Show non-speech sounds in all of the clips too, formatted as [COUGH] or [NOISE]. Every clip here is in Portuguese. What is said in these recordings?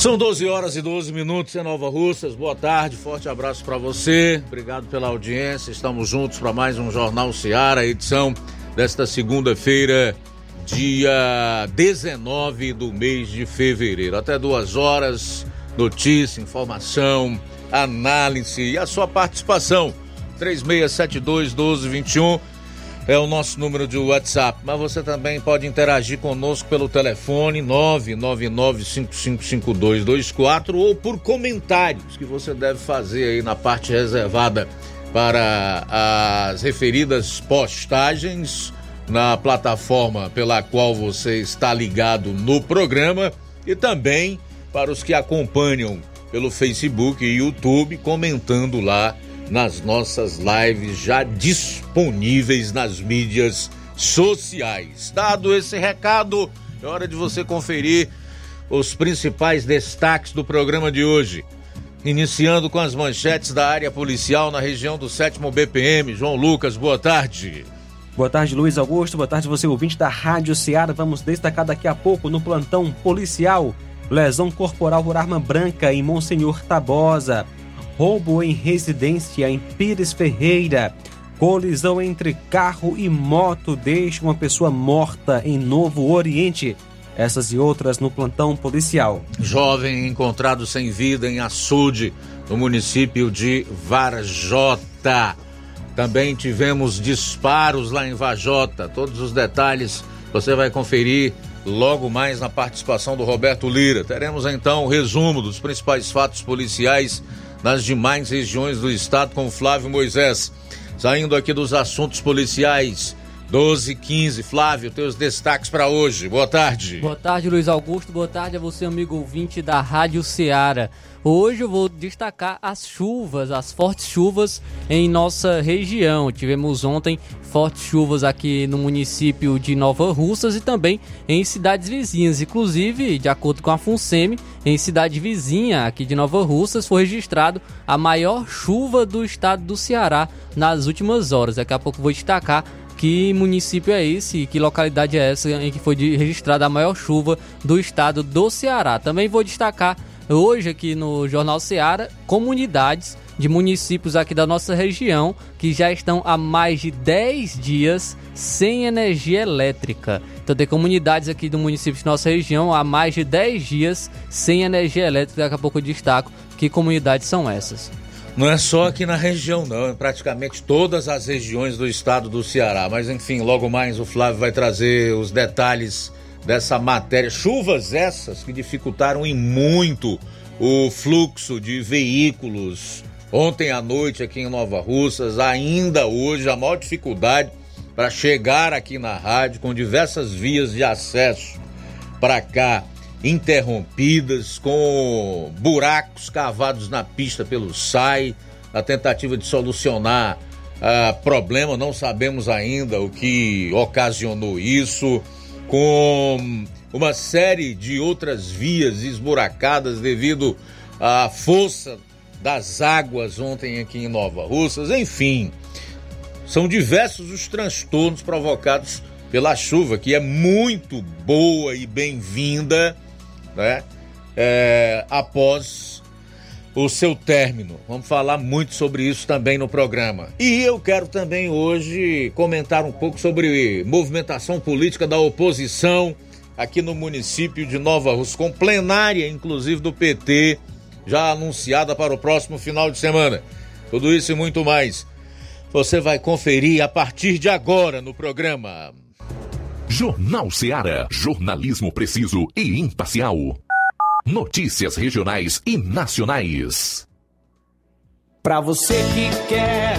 São 12 horas e 12 minutos em Nova Russas. Boa tarde, forte abraço para você. Obrigado pela audiência. Estamos juntos para mais um Jornal Seara, edição desta segunda-feira, dia 19 do mês de fevereiro. Até duas horas, notícia, informação, análise e a sua participação. 3672 1221 é o nosso número de WhatsApp, mas você também pode interagir conosco pelo telefone 999555224 ou por comentários que você deve fazer aí na parte reservada para as referidas postagens na plataforma pela qual você está ligado no programa e também para os que acompanham pelo Facebook e YouTube comentando lá nas nossas lives já disponíveis nas mídias sociais. Dado esse recado, é hora de você conferir os principais destaques do programa de hoje. Iniciando com as manchetes da área policial na região do 7 BPM. João Lucas, boa tarde. Boa tarde, Luiz Augusto. Boa tarde, você ouvinte da Rádio Ceará. Vamos destacar daqui a pouco no plantão policial. Lesão corporal por arma branca em Monsenhor Tabosa roubo em residência em Pires Ferreira. Colisão entre carro e moto deixa uma pessoa morta em Novo Oriente. Essas e outras no plantão policial. Jovem encontrado sem vida em Açude, no município de Varjota. Também tivemos disparos lá em Varjota. Todos os detalhes você vai conferir logo mais na participação do Roberto Lira. Teremos então o resumo dos principais fatos policiais nas demais regiões do estado com Flávio Moisés. Saindo aqui dos assuntos policiais, 12 15 Flávio, teus destaques para hoje. Boa tarde. Boa tarde, Luiz Augusto. Boa tarde a você, amigo ouvinte da Rádio Ceará. Hoje eu vou destacar as chuvas, as fortes chuvas em nossa região. Tivemos ontem fortes chuvas aqui no município de Nova Russas e também em cidades vizinhas. Inclusive, de acordo com a FUNSEMI, em cidade vizinha aqui de Nova Russas foi registrado a maior chuva do estado do Ceará nas últimas horas. Daqui a pouco vou destacar que município é esse e que localidade é essa em que foi registrada a maior chuva do estado do Ceará. Também vou destacar hoje aqui no Jornal Seara comunidades de municípios aqui da nossa região que já estão há mais de 10 dias sem energia elétrica. Então tem comunidades aqui do município de nossa região há mais de 10 dias sem energia elétrica. Daqui a pouco eu destaco que comunidades são essas. Não é só aqui na região, não, é praticamente todas as regiões do estado do Ceará. Mas enfim, logo mais o Flávio vai trazer os detalhes dessa matéria. Chuvas essas que dificultaram em muito o fluxo de veículos. Ontem à noite aqui em Nova Russas, ainda hoje, a maior dificuldade para chegar aqui na rádio com diversas vias de acesso para cá interrompidas, com buracos cavados na pista pelo SAI, na tentativa de solucionar uh, problema, não sabemos ainda o que ocasionou isso com uma série de outras vias esburacadas devido à força das águas ontem aqui em Nova Russas, enfim. São diversos os transtornos provocados pela chuva, que é muito boa e bem-vinda, né? É, após o seu término. Vamos falar muito sobre isso também no programa. E eu quero também hoje comentar um pouco sobre movimentação política da oposição aqui no município de Nova Rússia, com plenária, inclusive, do PT, já anunciada para o próximo final de semana. Tudo isso e muito mais. Você vai conferir a partir de agora no programa. Jornal Seara. Jornalismo preciso e imparcial. Notícias regionais e nacionais. Para você que quer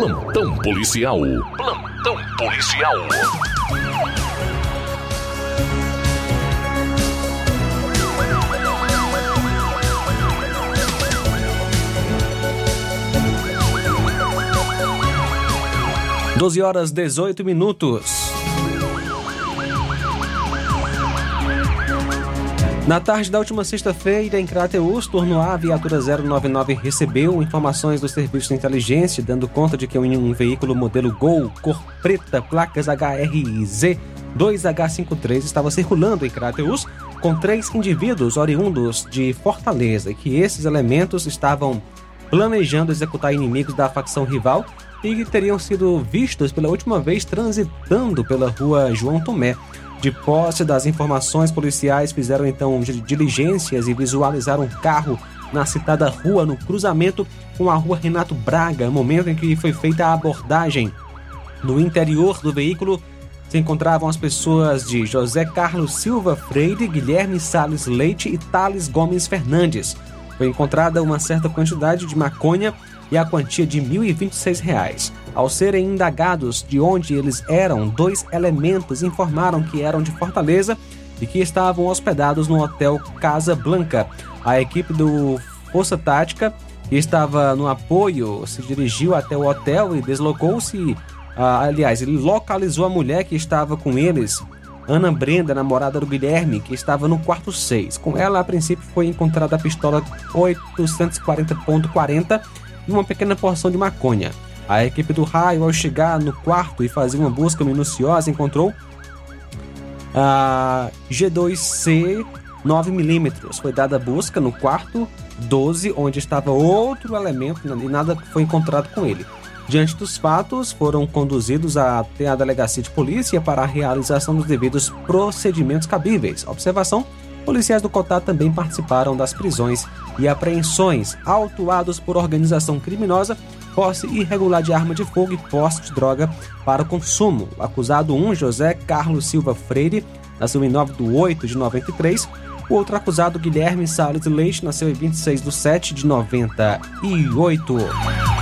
Plantão policial. Plantão policial. Doze horas 18 minutos. Na tarde da última sexta-feira, em Crateus, turno A, viatura 099 recebeu informações dos serviços de inteligência, dando conta de que um veículo modelo Gol, cor preta, placas HRZ 2H53 estava circulando em Crateus com três indivíduos oriundos de Fortaleza e que esses elementos estavam planejando executar inimigos da facção rival e que teriam sido vistos pela última vez transitando pela rua João Tomé. De posse das informações policiais, fizeram então diligências e visualizaram um carro na citada rua, no cruzamento com a rua Renato Braga, momento em que foi feita a abordagem. No interior do veículo se encontravam as pessoas de José Carlos Silva Freire, Guilherme Sales Leite e Thales Gomes Fernandes. Foi encontrada uma certa quantidade de maconha e a quantia de R$ 1.026. Ao serem indagados de onde eles eram, dois elementos informaram que eram de Fortaleza e que estavam hospedados no hotel Casa Blanca. A equipe do Força Tática, que estava no apoio, se dirigiu até o hotel e deslocou-se. Ah, aliás, ele localizou a mulher que estava com eles, Ana Brenda, namorada do Guilherme, que estava no quarto 6. Com ela, a princípio, foi encontrada a pistola 840.40 e uma pequena porção de maconha. A equipe do raio, ao chegar no quarto e fazer uma busca minuciosa, encontrou a G2C 9mm. Foi dada busca no quarto 12, onde estava outro elemento e nada foi encontrado com ele. Diante dos fatos, foram conduzidos até a delegacia de polícia para a realização dos devidos procedimentos cabíveis. Observação: policiais do COTAR também participaram das prisões e apreensões, autuados por organização criminosa, posse irregular de arma de fogo e posse de droga para consumo. O acusado 1, José Carlos Silva Freire, nasceu em 9 de 8 de 93. O outro acusado, Guilherme Salles Leite, nasceu em 26 de 7 de 98.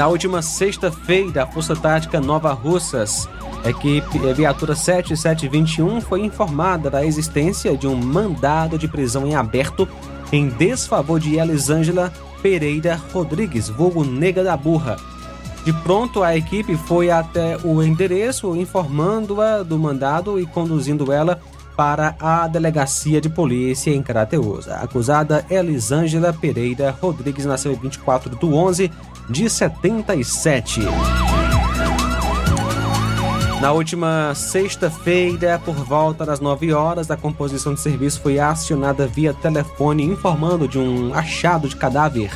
Na última sexta-feira, a Força Tática Nova Russas, equipe a viatura 7721, foi informada da existência de um mandado de prisão em aberto em desfavor de Elisângela Pereira Rodrigues, vulgo Nega da Burra. De pronto, a equipe foi até o endereço, informando-a do mandado e conduzindo ela para a delegacia de polícia em Crateus. A acusada Elisângela Pereira Rodrigues nasceu em 24 de 11 de 77. Na última sexta-feira, por volta das 9 horas, a composição de serviço foi acionada via telefone informando de um achado de cadáver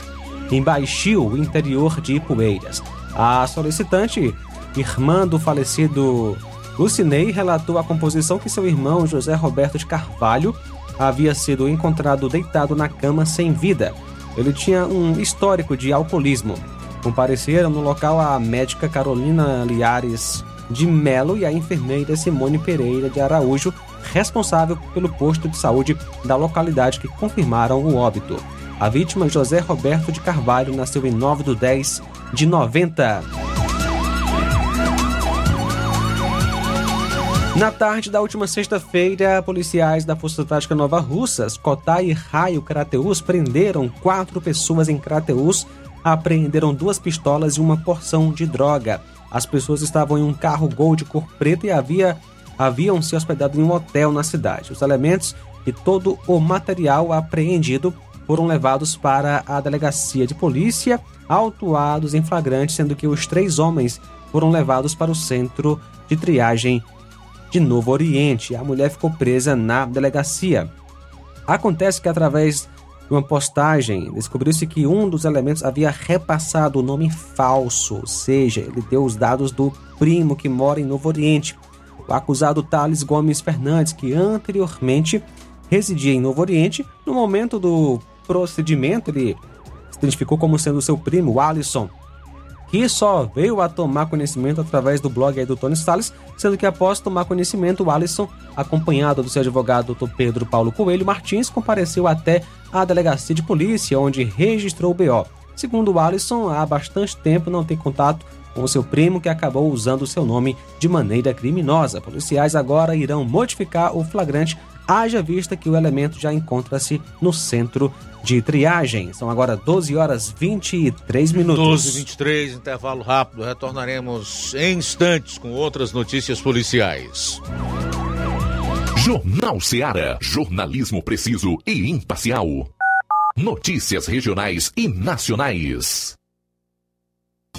em Baixio, interior de Ipueiras. A solicitante, irmã do falecido Lucinei, relatou à composição que seu irmão José Roberto de Carvalho havia sido encontrado deitado na cama sem vida. Ele tinha um histórico de alcoolismo. Compareceram no local a médica Carolina Liares de Melo e a enfermeira Simone Pereira de Araújo, responsável pelo posto de saúde da localidade que confirmaram o óbito. A vítima, José Roberto de Carvalho, nasceu em 9 de 10 de 90. Na tarde da última sexta-feira, policiais da Força Tática Nova Russas, Cotai e Raio Crateus prenderam quatro pessoas em Crateus, apreenderam duas pistolas e uma porção de droga. As pessoas estavam em um carro Gol de cor preta e havia, haviam se hospedado em um hotel na cidade. Os elementos e todo o material apreendido foram levados para a delegacia de polícia, autuados em flagrante, sendo que os três homens foram levados para o centro de triagem de Novo Oriente. A mulher ficou presa na delegacia. Acontece que através uma postagem descobriu-se que um dos elementos havia repassado o nome falso, ou seja, ele deu os dados do primo que mora em Novo Oriente. O acusado Thales Gomes Fernandes, que anteriormente residia em Novo Oriente, no momento do procedimento ele se identificou como sendo seu primo, Alisson, que só veio a tomar conhecimento através do blog do Tony Salles, sendo que após tomar conhecimento, o Alisson, acompanhado do seu advogado Dr. Pedro Paulo Coelho Martins, compareceu até a delegacia de polícia, onde registrou o BO. Segundo o Alisson, há bastante tempo não tem contato com seu primo que acabou usando seu nome de maneira criminosa. Policiais agora irão modificar o flagrante, haja vista que o elemento já encontra-se no centro de triagem. São agora 12 horas 23 minutos. 12 e 23, intervalo rápido. Retornaremos em instantes com outras notícias policiais. Jornal Seara. Jornalismo preciso e imparcial. Notícias regionais e nacionais.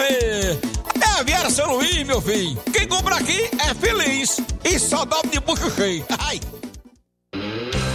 É a Viera São Luís, meu filho. Quem compra aqui é feliz. E só dobra de bucho cheio. Ai.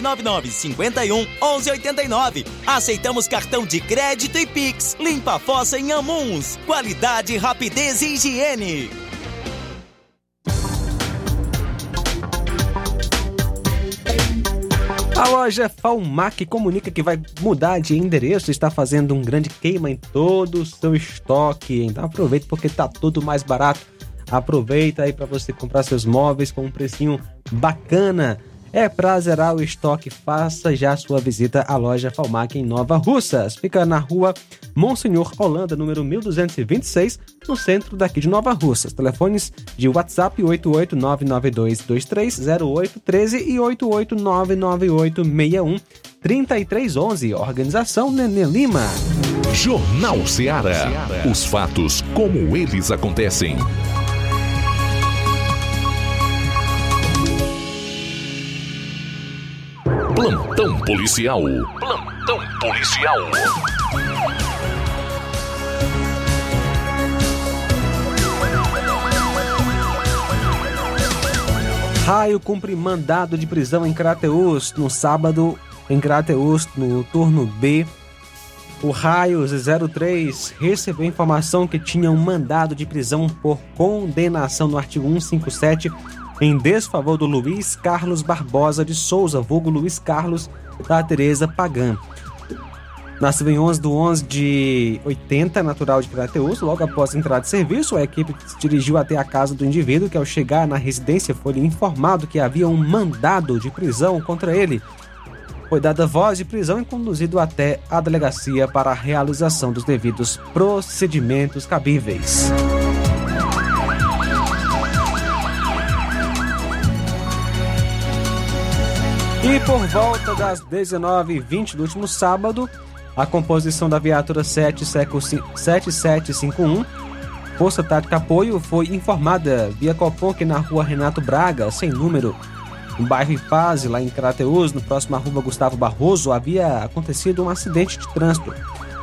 999 51 11 89. Aceitamos cartão de crédito e Pix. Limpa a fossa em Amuns. Qualidade, rapidez e higiene. A loja Falmac comunica que vai mudar de endereço está fazendo um grande queima em todo o seu estoque. Então aproveita porque tá tudo mais barato. Aproveita aí para você comprar seus móveis com um precinho bacana. É para zerar o estoque, faça já sua visita à loja Falmac em Nova Russas. Fica na rua Monsenhor Holanda, número 1226, no centro daqui de Nova Russas. Telefones de WhatsApp 88992230813 e 88998613311. Organização Nenê Lima. Jornal Ceará. Os fatos como eles acontecem. Plantão policial. Plantão policial. Raio cumpre mandado de prisão em Crateus no sábado em Crateus no turno B. O Raios 03 recebeu informação que tinha um mandado de prisão por condenação no artigo 157 em desfavor do Luiz Carlos Barbosa de Souza, vulgo Luiz Carlos da Tereza Pagan. Nascido em 11 de 11 de 80, natural de Crateus, logo após entrar de serviço, a equipe se dirigiu até a casa do indivíduo que ao chegar na residência foi informado que havia um mandado de prisão contra ele. Foi dada voz de prisão e conduzido até a delegacia para a realização dos devidos procedimentos cabíveis. E por volta das 19h20 do último sábado, a composição da viatura 7751, Força Tática Apoio, foi informada via Copom que na rua Renato Braga, sem número, no bairro Ipaz, lá em Crateus, no próximo à rua Gustavo Barroso, havia acontecido um acidente de trânsito.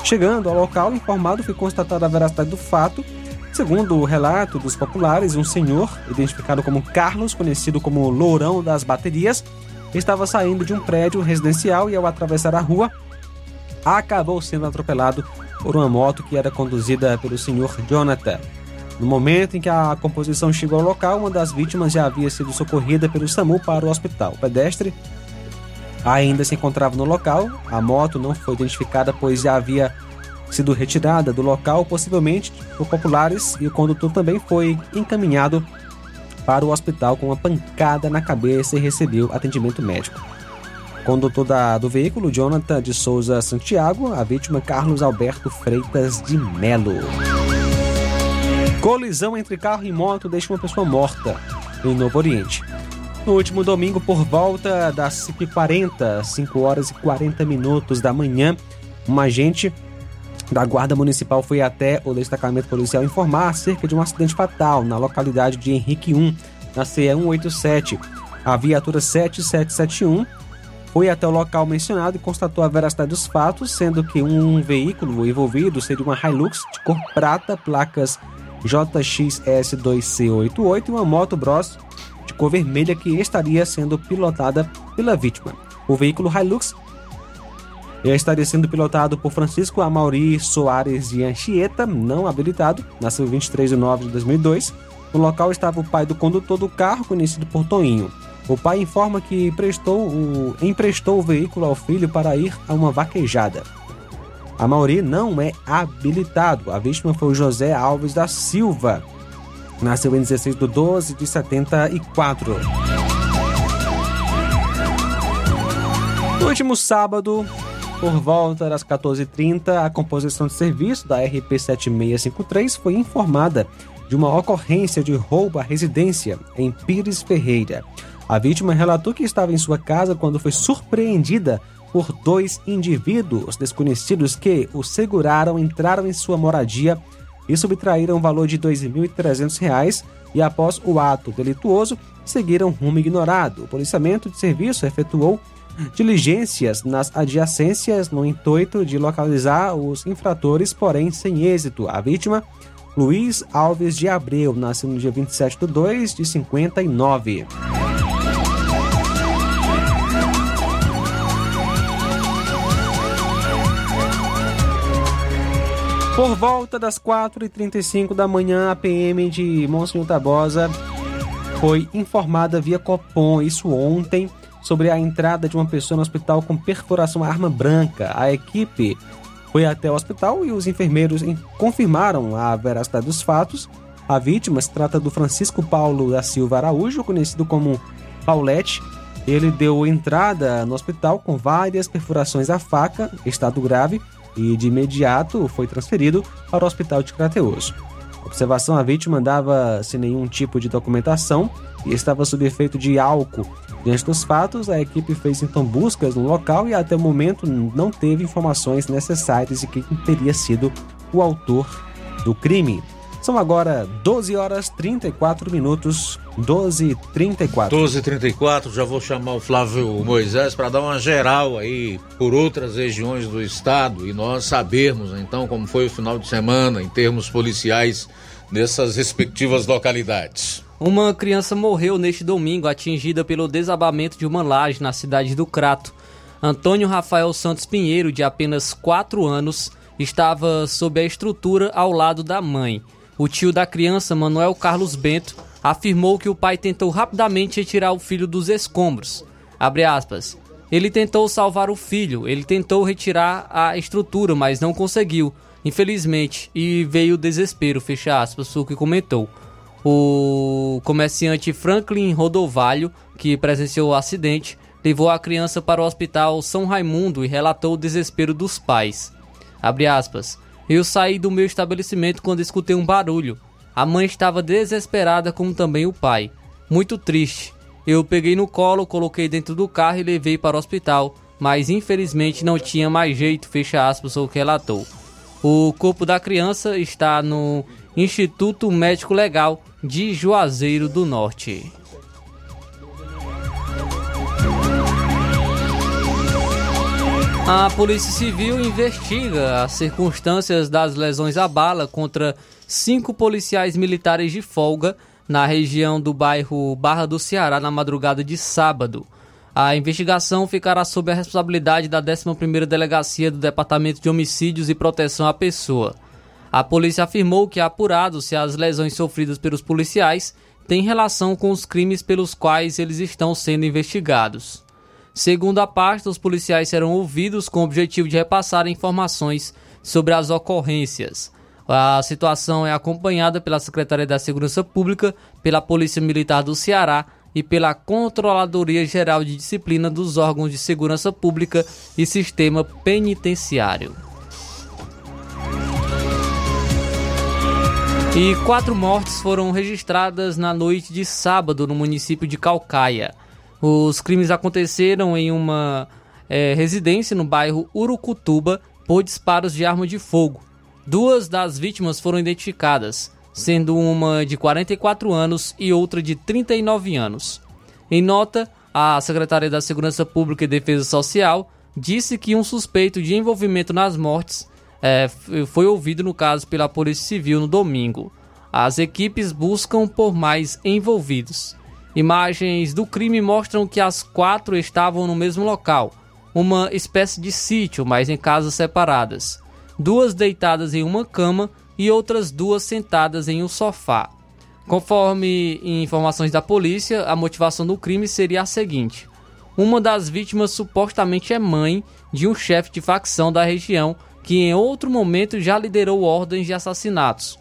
Chegando ao local, informado foi constatada a veracidade do fato. Segundo o relato dos populares, um senhor, identificado como Carlos, conhecido como Lourão das Baterias, estava saindo de um prédio residencial e, ao atravessar a rua, acabou sendo atropelado por uma moto que era conduzida pelo senhor Jonathan. No momento em que a composição chegou ao local, uma das vítimas já havia sido socorrida pelo SAMU para o hospital. O pedestre ainda se encontrava no local. A moto não foi identificada, pois já havia sido retirada do local, possivelmente por populares, e o condutor também foi encaminhado para o hospital com uma pancada na cabeça e recebeu atendimento médico. Condutor da, do veículo, Jonathan de Souza Santiago, a vítima Carlos Alberto Freitas de Melo. Colisão entre carro e moto deixa uma pessoa morta em Novo Oriente. No último domingo, por volta das 5h40, 5 horas e 40 minutos da manhã, um agente da Guarda Municipal foi até o destacamento policial informar acerca de um acidente fatal na localidade de Henrique 1, na CE 187. A viatura 7771 foi até o local mencionado e constatou a veracidade dos fatos, sendo que um veículo envolvido seria uma Hilux de cor prata, placas JXS2C88 e uma moto Bros de cor vermelha que estaria sendo pilotada pela vítima. O veículo Hilux estaria sendo pilotado por Francisco Amauri Soares de Anchieta, não habilitado, nasceu 23 de nove de 2002. No local estava o pai do condutor do carro, conhecido por Toinho. O pai informa que o, emprestou o veículo ao filho para ir a uma vaquejada. A Mauri não é habilitado. A vítima foi o José Alves da Silva. Nasceu em 16 de 12 de 74. No último sábado, por volta das 14h30, a composição de serviço da RP 7653 foi informada de uma ocorrência de roubo à residência em Pires Ferreira. A vítima relatou que estava em sua casa quando foi surpreendida por dois indivíduos desconhecidos que o seguraram, entraram em sua moradia e subtraíram o valor de R$ 2.300 e após o ato delituoso seguiram rumo ignorado. O policiamento de serviço efetuou diligências nas adjacências no intuito de localizar os infratores, porém sem êxito. A vítima, Luiz Alves de Abreu, nasceu no dia 27 de 2 de 59. Por volta das 4h35 da manhã, a PM de Monsenhor Tabosa foi informada via Copom, isso ontem, sobre a entrada de uma pessoa no hospital com perfuração à arma branca. A equipe foi até o hospital e os enfermeiros confirmaram a veracidade dos fatos. A vítima se trata do Francisco Paulo da Silva Araújo, conhecido como Paulette. Ele deu entrada no hospital com várias perfurações à faca, estado grave, e de imediato foi transferido para o hospital de Crateus. Observação: a vítima andava sem nenhum tipo de documentação e estava sob efeito de álcool. Diante dos fatos, a equipe fez então buscas no local e até o momento não teve informações necessárias de quem teria sido o autor do crime. São agora 12 horas 34 minutos, 12 34 12 34 já vou chamar o Flávio Moisés para dar uma geral aí por outras regiões do estado e nós sabermos então como foi o final de semana em termos policiais nessas respectivas localidades. Uma criança morreu neste domingo atingida pelo desabamento de uma laje na cidade do Crato. Antônio Rafael Santos Pinheiro, de apenas 4 anos, estava sob a estrutura ao lado da mãe. O tio da criança, Manuel Carlos Bento, afirmou que o pai tentou rapidamente retirar o filho dos escombros. Aspas, ele tentou salvar o filho, ele tentou retirar a estrutura, mas não conseguiu, infelizmente, e veio o desespero, fecha aspas, o que comentou. O comerciante Franklin Rodovalho, que presenciou o acidente, levou a criança para o hospital São Raimundo e relatou o desespero dos pais. Aspas. Eu saí do meu estabelecimento quando escutei um barulho. A mãe estava desesperada, como também o pai. Muito triste. Eu peguei no colo, coloquei dentro do carro e levei para o hospital, mas infelizmente não tinha mais jeito, fecha aspas, o que relatou. O corpo da criança está no Instituto Médico Legal de Juazeiro do Norte. A Polícia Civil investiga as circunstâncias das lesões à bala contra cinco policiais militares de folga na região do bairro Barra do Ceará na madrugada de sábado. A investigação ficará sob a responsabilidade da 11ª Delegacia do Departamento de Homicídios e Proteção à Pessoa. A polícia afirmou que é apurado se as lesões sofridas pelos policiais têm relação com os crimes pelos quais eles estão sendo investigados. Segundo a pasta, os policiais serão ouvidos com o objetivo de repassar informações sobre as ocorrências. A situação é acompanhada pela Secretaria da Segurança Pública, pela Polícia Militar do Ceará e pela Controladoria Geral de Disciplina dos órgãos de segurança pública e sistema penitenciário. E quatro mortes foram registradas na noite de sábado no município de Calcaia. Os crimes aconteceram em uma é, residência no bairro Urucutuba por disparos de arma de fogo. Duas das vítimas foram identificadas, sendo uma de 44 anos e outra de 39 anos. Em nota, a Secretaria da Segurança Pública e Defesa Social disse que um suspeito de envolvimento nas mortes é, foi ouvido no caso pela Polícia Civil no domingo. As equipes buscam por mais envolvidos. Imagens do crime mostram que as quatro estavam no mesmo local, uma espécie de sítio, mas em casas separadas. Duas deitadas em uma cama e outras duas sentadas em um sofá. Conforme informações da polícia, a motivação do crime seria a seguinte: uma das vítimas supostamente é mãe de um chefe de facção da região que em outro momento já liderou ordens de assassinatos.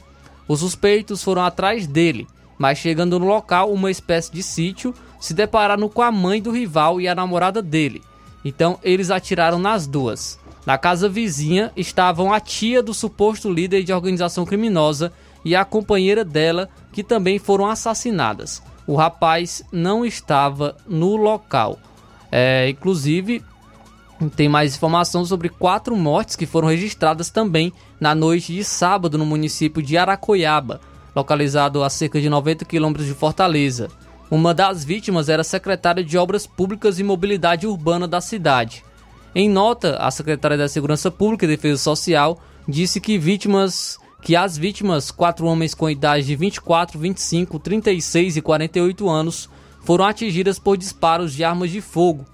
Os suspeitos foram atrás dele, mas chegando no local, uma espécie de sítio, se depararam com a mãe do rival e a namorada dele. Então eles atiraram nas duas. Na casa vizinha estavam a tia do suposto líder de organização criminosa e a companheira dela, que também foram assassinadas. O rapaz não estava no local. É, inclusive, tem mais informação sobre quatro mortes que foram registradas também na noite de sábado no município de Aracoiaba, localizado a cerca de 90 quilômetros de Fortaleza. Uma das vítimas era secretária de Obras Públicas e Mobilidade Urbana da cidade. Em nota, a secretária da Segurança Pública e Defesa Social disse que vítimas que as vítimas, quatro homens com idade de 24, 25, 36 e 48 anos, foram atingidas por disparos de armas de fogo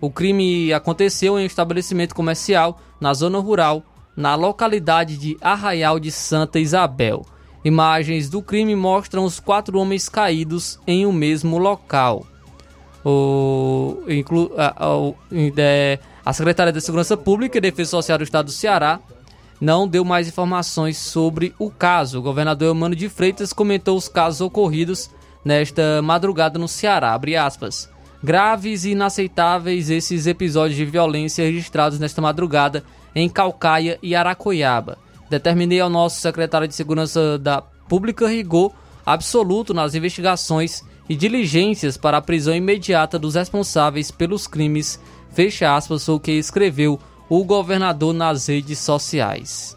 o crime aconteceu em um estabelecimento comercial na zona rural, na localidade de Arraial de Santa Isabel. Imagens do crime mostram os quatro homens caídos em um mesmo local. O, inclu, a, a, a Secretaria da Segurança Pública e Defesa Social do Estado do Ceará não deu mais informações sobre o caso. O governador Emano de Freitas comentou os casos ocorridos nesta madrugada no Ceará. Abre aspas. Graves e inaceitáveis esses episódios de violência registrados nesta madrugada em Calcaia e Aracoiaba. Determinei ao nosso secretário de Segurança da Pública rigor absoluto nas investigações e diligências para a prisão imediata dos responsáveis pelos crimes, fecha aspas, o que escreveu o governador nas redes sociais.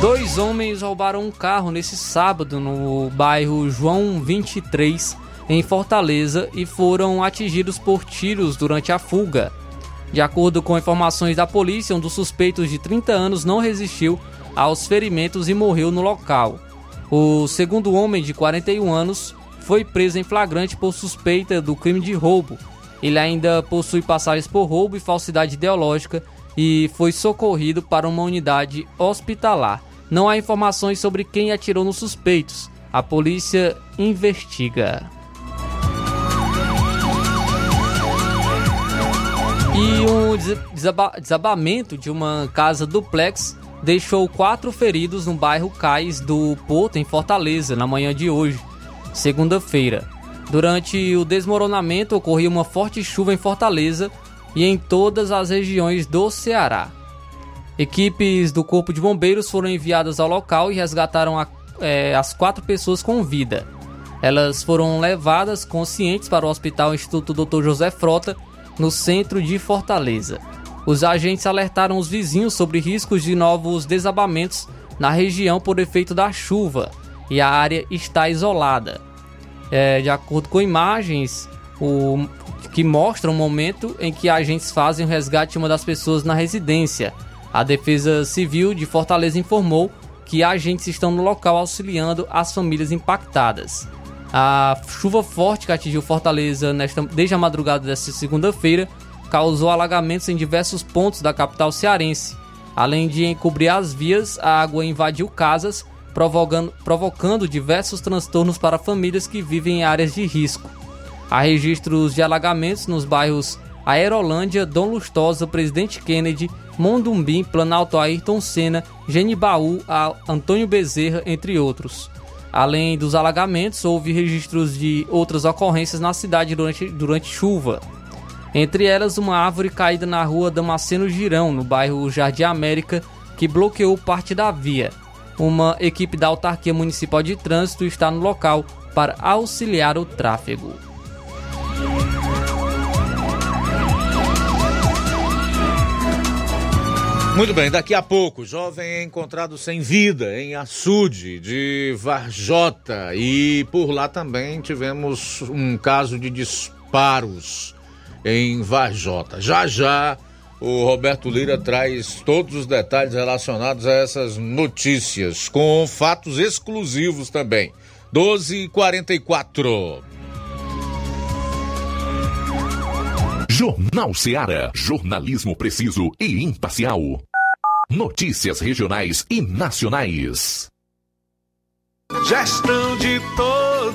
Dois homens roubaram um carro nesse sábado no bairro João 23, em Fortaleza, e foram atingidos por tiros durante a fuga. De acordo com informações da polícia, um dos suspeitos de 30 anos não resistiu aos ferimentos e morreu no local. O segundo homem, de 41 anos, foi preso em flagrante por suspeita do crime de roubo. Ele ainda possui passagens por roubo e falsidade ideológica e foi socorrido para uma unidade hospitalar. Não há informações sobre quem atirou nos suspeitos. A polícia investiga. E um desaba desabamento de uma casa duplex deixou quatro feridos no bairro Cais do Porto, em Fortaleza, na manhã de hoje, segunda-feira. Durante o desmoronamento, ocorreu uma forte chuva em Fortaleza e em todas as regiões do Ceará. Equipes do Corpo de Bombeiros foram enviadas ao local e resgataram a, é, as quatro pessoas com vida. Elas foram levadas conscientes para o Hospital Instituto Dr. José Frota, no centro de Fortaleza. Os agentes alertaram os vizinhos sobre riscos de novos desabamentos na região por efeito da chuva e a área está isolada. É, de acordo com imagens o, que mostram o momento em que agentes fazem o resgate de uma das pessoas na residência. A Defesa Civil de Fortaleza informou que agentes estão no local auxiliando as famílias impactadas. A chuva forte que atingiu Fortaleza nesta, desde a madrugada desta segunda-feira causou alagamentos em diversos pontos da capital cearense. Além de encobrir as vias, a água invadiu casas, provocando, provocando diversos transtornos para famílias que vivem em áreas de risco. Há registros de alagamentos nos bairros Aerolândia, Dom Lustosa, Presidente Kennedy, Mondumbim, Planalto Ayrton Senna, Genibaú, Antônio Bezerra, entre outros. Além dos alagamentos, houve registros de outras ocorrências na cidade durante, durante chuva. Entre elas, uma árvore caída na rua Damasceno Girão, no bairro Jardim América, que bloqueou parte da via. Uma equipe da Autarquia Municipal de Trânsito está no local para auxiliar o tráfego. Muito bem, daqui a pouco, jovem é encontrado sem vida em açude de Varjota e por lá também tivemos um caso de disparos em Varjota. Já já o Roberto Lira traz todos os detalhes relacionados a essas notícias, com fatos exclusivos também. 12h44. Jornal Seara. Jornalismo preciso e imparcial. Notícias regionais e nacionais. Gestão de todos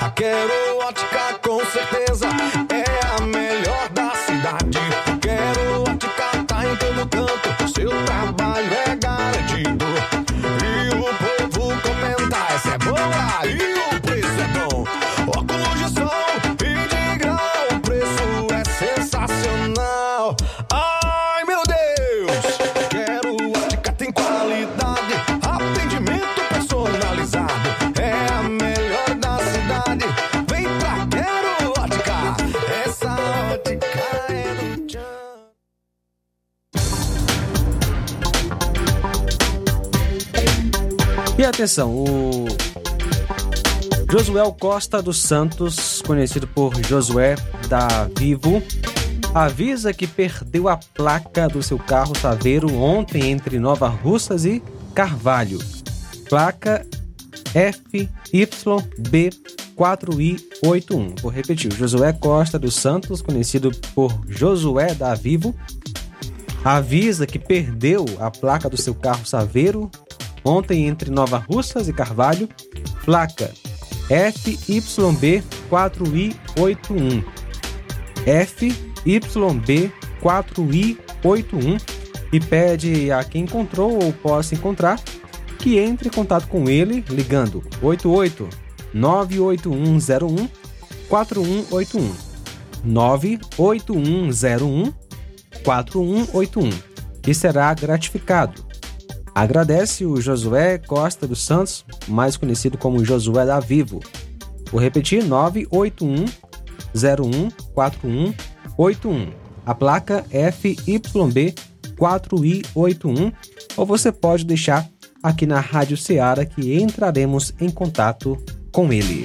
A Quero atenção, o Josué Costa dos Santos, conhecido por Josué da Vivo, avisa que perdeu a placa do seu carro Saveiro ontem entre Nova Russas e Carvalho. Placa FYB4I81. Vou repetir, Josué Costa dos Santos, conhecido por Josué da Vivo, avisa que perdeu a placa do seu carro Saveiro ontem entre Nova Russas e Carvalho, placa FYB4I81. FYB4I81 e pede a quem encontrou ou possa encontrar que entre em contato com ele ligando 88 98101 4181 98101 4181 e será gratificado. Agradece o Josué Costa dos Santos, mais conhecido como Josué da Vivo. Vou repetir: 981 01 4181. A placa FYB 4I81. Ou você pode deixar aqui na Rádio Ceará que entraremos em contato com ele.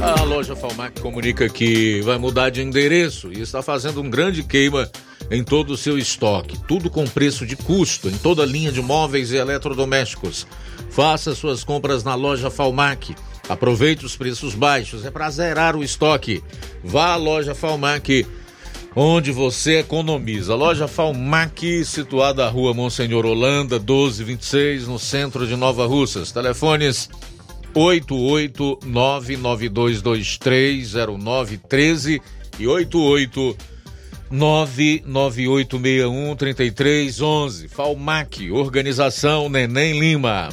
A loja Falmac comunica que vai mudar de endereço e está fazendo um grande queima em todo o seu estoque. Tudo com preço de custo em toda a linha de móveis e eletrodomésticos. Faça suas compras na loja Falmac. Aproveite os preços baixos, é para zerar o estoque. Vá à loja Falmac onde você economiza. Loja Falmac, situada na rua Monsenhor Holanda, 1226, no centro de Nova Russas. Telefones 88992230913 e 88998613311. Falmac, Organização Neném Lima.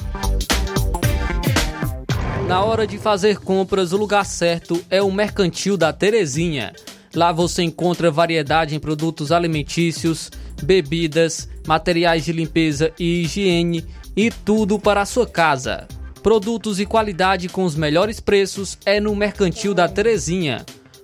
Na hora de fazer compras, o lugar certo é o Mercantil da Terezinha. Lá você encontra variedade em produtos alimentícios, bebidas, materiais de limpeza e higiene e tudo para a sua casa. Produtos e qualidade com os melhores preços é no Mercantil da Terezinha.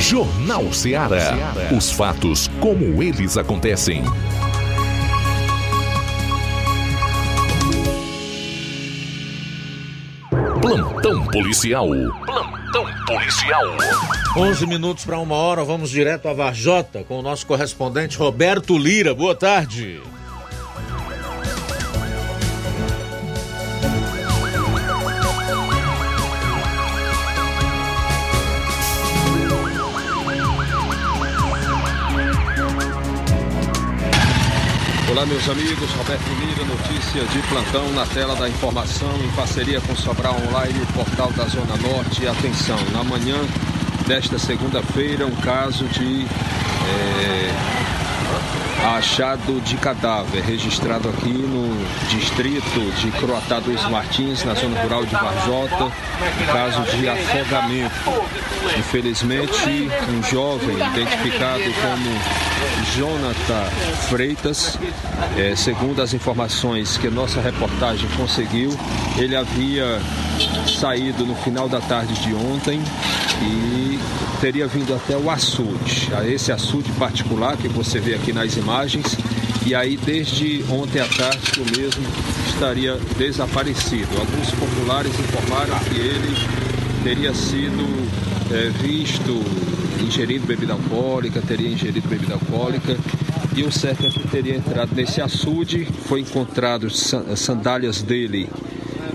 Jornal Ceará. Os fatos como eles acontecem. Plantão policial. Plantão policial. 11 minutos para uma hora, vamos direto a Varjota com o nosso correspondente Roberto Lira. Boa tarde. Olá, meus amigos. Roberto Lira, notícia de plantão na tela da informação em parceria com Sobral Online, portal da Zona Norte. Atenção, na manhã desta segunda-feira, um caso de é, achado de cadáver registrado aqui no distrito de Croatá dos Martins, na zona rural de Varjota, caso de afogamento. Infelizmente, um jovem identificado como Jonathan Freitas, é, segundo as informações que nossa reportagem conseguiu, ele havia saído no final da tarde de ontem e teria vindo até o açude, a esse açude particular que você vê aqui nas imagens. E aí, desde ontem à tarde, o mesmo estaria desaparecido. Alguns populares informaram que ele teria sido é, visto ingerindo bebida alcoólica, teria ingerido bebida alcoólica e o certo é que teria entrado nesse açude, foi encontrado sandálias dele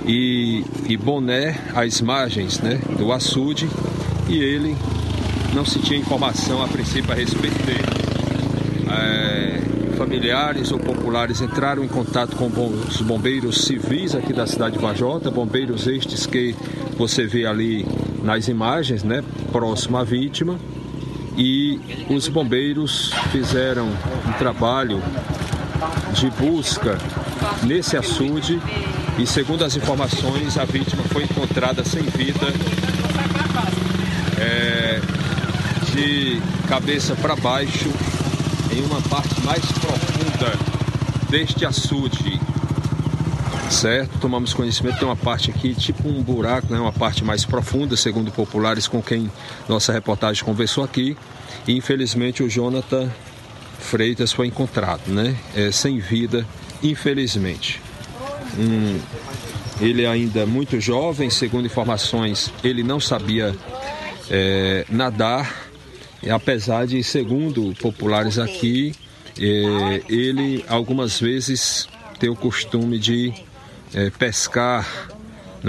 e, e boné às margens né, do açude e ele não se tinha informação a princípio a respeito dele. É, familiares ou populares entraram em contato com os bombeiros civis aqui da cidade de Vajota, bombeiros estes que você vê ali nas imagens, né, próximo à vítima. E os bombeiros fizeram um trabalho de busca nesse açude e segundo as informações a vítima foi encontrada sem vida é, de cabeça para baixo em uma parte mais deste açude certo? Tomamos conhecimento, tem uma parte aqui, tipo um buraco, né? uma parte mais profunda, segundo populares com quem nossa reportagem conversou aqui. E infelizmente o Jonathan Freitas foi encontrado, né? É, sem vida, infelizmente. Hum, ele ainda é muito jovem, segundo informações, ele não sabia é, nadar, apesar de, segundo populares aqui, é, ele algumas vezes tem o costume de é, pescar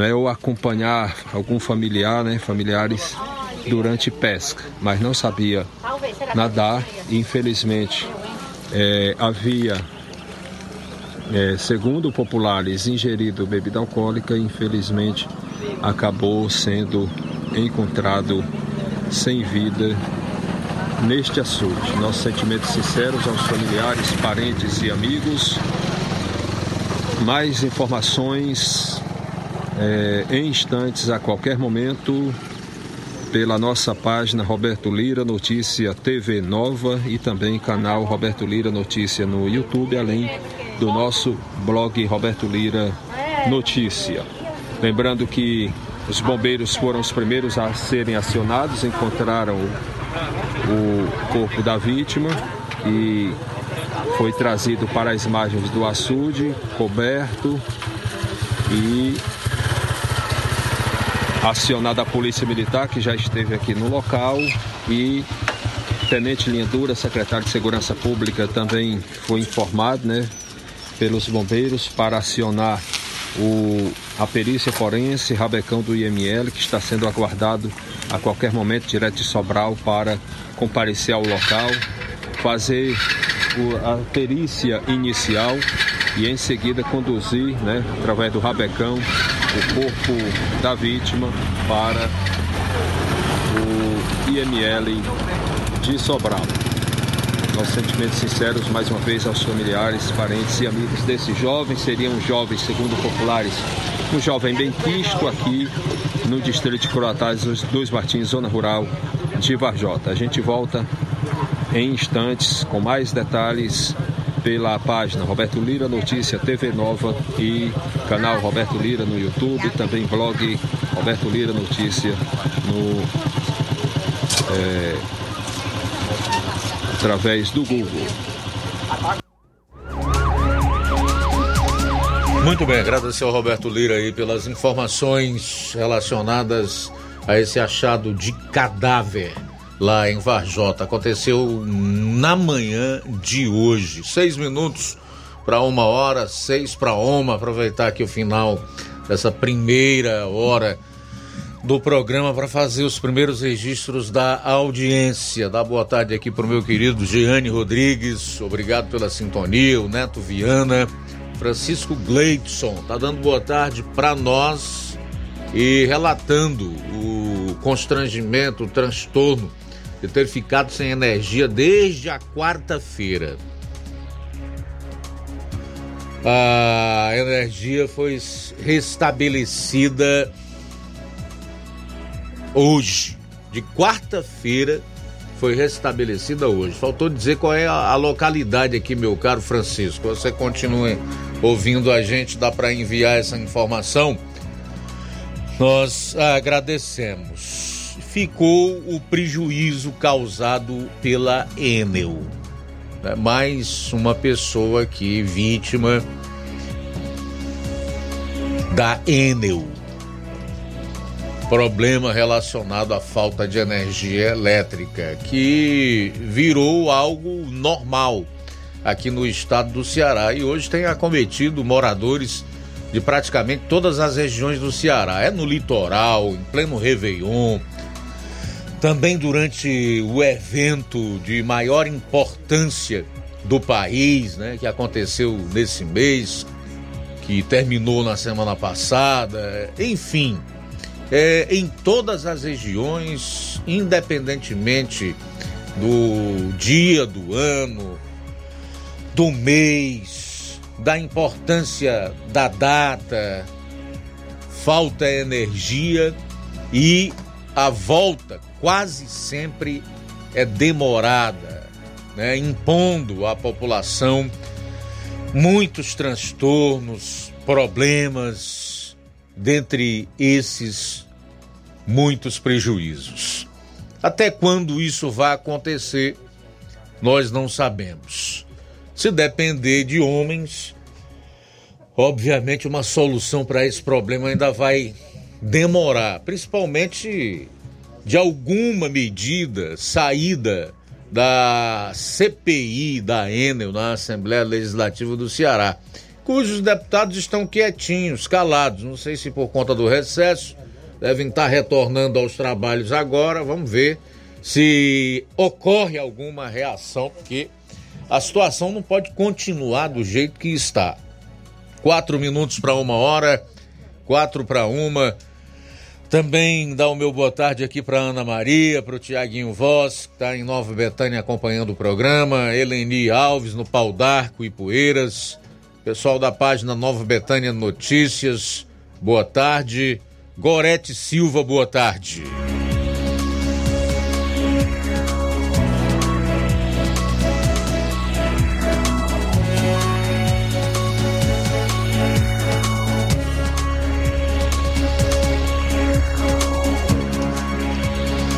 é ou acompanhar algum familiar, né, familiares durante pesca, mas não sabia nadar. E infelizmente é, havia, é, segundo populares, ingerido bebida alcoólica. E infelizmente acabou sendo encontrado sem vida neste açude. Nossos sentimentos sinceros aos familiares, parentes e amigos mais informações é, em instantes, a qualquer momento, pela nossa página Roberto Lira Notícia TV Nova e também canal Roberto Lira Notícia no YouTube, além do nosso blog Roberto Lira Notícia. Lembrando que os bombeiros foram os primeiros a serem acionados, encontraram o corpo da vítima que foi trazido para as margens do açude, coberto e acionada a Polícia Militar, que já esteve aqui no local, e Tenente Linha Dura, secretário de Segurança Pública, também foi informado né, pelos bombeiros para acionar o, a perícia forense, rabecão do IML, que está sendo aguardado a qualquer momento direto de Sobral para comparecer ao local, fazer a perícia inicial e em seguida conduzir, né, através do rabecão, o corpo da vítima para o IML de Sobral. Nossos sentimentos sinceros mais uma vez aos familiares, parentes e amigos desse jovem. Seriam um jovem, segundo populares, um jovem bem quisto aqui no distrito de Coroatás dos Martins, zona rural de Varjota. A gente volta em instantes com mais detalhes pela página Roberto Lira Notícia TV Nova e canal Roberto Lira no YouTube, também blog Roberto Lira Notícia no é, através do Google. Muito bem, agradecer ao Roberto Lira aí pelas informações relacionadas a esse achado de cadáver lá em Varjota. Aconteceu na manhã de hoje, seis minutos para uma hora, seis para uma. Aproveitar aqui o final dessa primeira hora do programa para fazer os primeiros registros da audiência. Dá boa tarde aqui para o meu querido Jeane Rodrigues, obrigado pela sintonia, o Neto Viana, Francisco Gleidson, tá dando boa tarde para nós e relatando o constrangimento, o transtorno de ter ficado sem energia desde a quarta-feira. A energia foi restabelecida hoje, de quarta-feira, foi restabelecida hoje. Faltou dizer qual é a, a, localidade aqui, meu caro Francisco. Você continue ouvindo a gente, dá para enviar essa informação. Nós agradecemos. Ficou o prejuízo causado pela Enel. É mais uma pessoa aqui vítima da Enel problema relacionado à falta de energia elétrica, que virou algo normal aqui no estado do Ceará. E hoje tem acometido moradores de praticamente todas as regiões do Ceará. É no litoral, em pleno Réveillon, também durante o evento de maior importância do país, né, que aconteceu nesse mês, que terminou na semana passada, enfim é, em todas as regiões, independentemente do dia do ano, do mês, da importância da data, falta energia e a volta quase sempre é demorada, né, impondo à população muitos transtornos, problemas, dentre esses muitos prejuízos. Até quando isso vai acontecer, nós não sabemos. Se depender de homens, obviamente uma solução para esse problema ainda vai demorar, principalmente de alguma medida saída da CPI da Enel na Assembleia Legislativa do Ceará cujos deputados estão quietinhos, calados. Não sei se por conta do recesso, devem estar retornando aos trabalhos agora. Vamos ver se ocorre alguma reação, porque a situação não pode continuar do jeito que está. Quatro minutos para uma hora, quatro para uma. Também dá o meu boa tarde aqui para Ana Maria, para o Tiaguinho Voz, que está em Nova Betânia acompanhando o programa, Eleni Alves no Pau d'Arco e Poeiras, Pessoal da página Nova Betânia Notícias, boa tarde. Gorete Silva, boa tarde.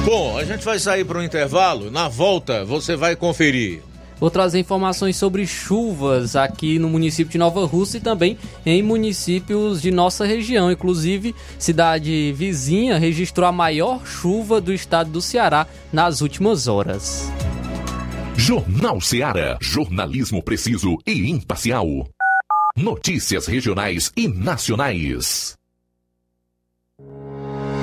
Bom, a gente vai sair para o intervalo. Na volta, você vai conferir Vou trazer informações sobre chuvas aqui no município de Nova Rússia e também em municípios de nossa região. Inclusive, cidade vizinha registrou a maior chuva do estado do Ceará nas últimas horas. Jornal Ceará. Jornalismo preciso e imparcial. Notícias regionais e nacionais.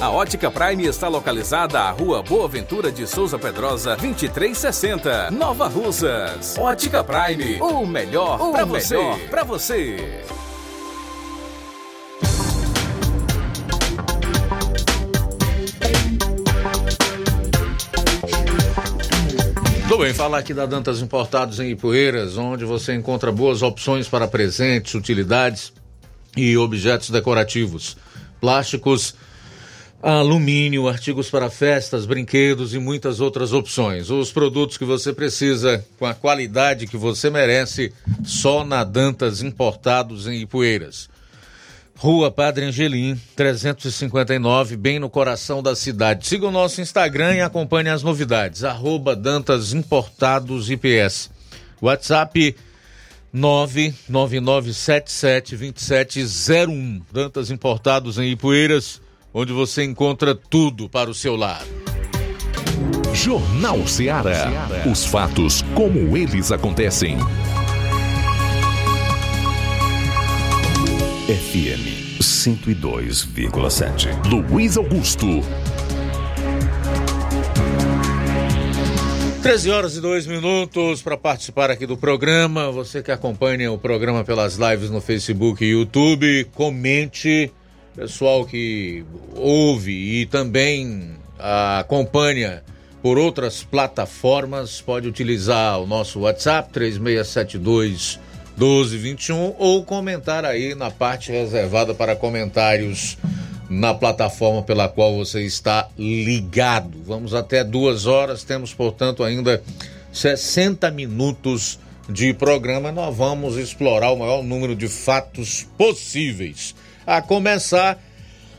A Ótica Prime está localizada à Rua Boa Ventura de Souza Pedrosa, 2360, Nova Russas. Ótica Prime, o melhor para você. Para você. Tudo bem, falar aqui da Dantas Importados em Ipueiras, onde você encontra boas opções para presentes, utilidades e objetos decorativos, plásticos, alumínio, artigos para festas, brinquedos e muitas outras opções. Os produtos que você precisa com a qualidade que você merece, só na Dantas Importados em Ipueiras. Rua Padre Angelim, 359, bem no coração da cidade. Siga o nosso Instagram e acompanhe as novidades. Arroba Dantas Importados IPS. WhatsApp 999772701. Dantas Importados em Ipueiras, onde você encontra tudo para o seu lar. Jornal Ceará. Os fatos como eles acontecem. FM 102,7. Luiz Augusto. 13 horas e 2 minutos para participar aqui do programa. Você que acompanha o programa pelas lives no Facebook e YouTube, comente. Pessoal que ouve e também acompanha por outras plataformas, pode utilizar o nosso WhatsApp 3672 1221 ou comentar aí na parte reservada para comentários na plataforma pela qual você está ligado. Vamos até duas horas, temos portanto ainda 60 minutos de programa. Nós vamos explorar o maior número de fatos possíveis. A começar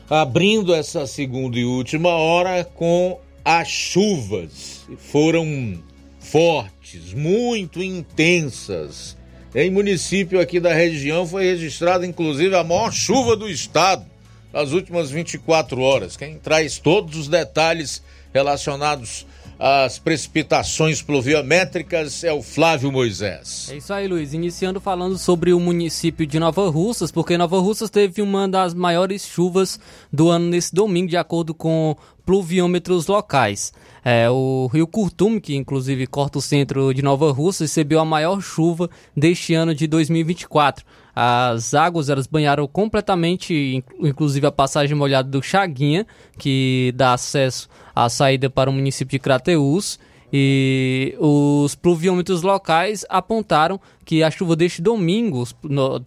abrindo essa segunda e última hora com as chuvas. Foram fortes, muito intensas em município aqui da região foi registrada inclusive a maior chuva do estado nas últimas 24 horas. Quem traz todos os detalhes relacionados às precipitações pluviométricas é o Flávio Moisés. É isso aí, Luiz. Iniciando falando sobre o município de Nova Russas, porque Nova Russas teve uma das maiores chuvas do ano nesse domingo, de acordo com pluviômetros locais. É, o rio Curtume, que inclusive corta o centro de Nova Rússia, recebeu a maior chuva deste ano de 2024. As águas elas banharam completamente, inclusive a passagem molhada do Chaguinha, que dá acesso à saída para o município de Crateús. E os pluviômetros locais apontaram que a chuva deste domingo,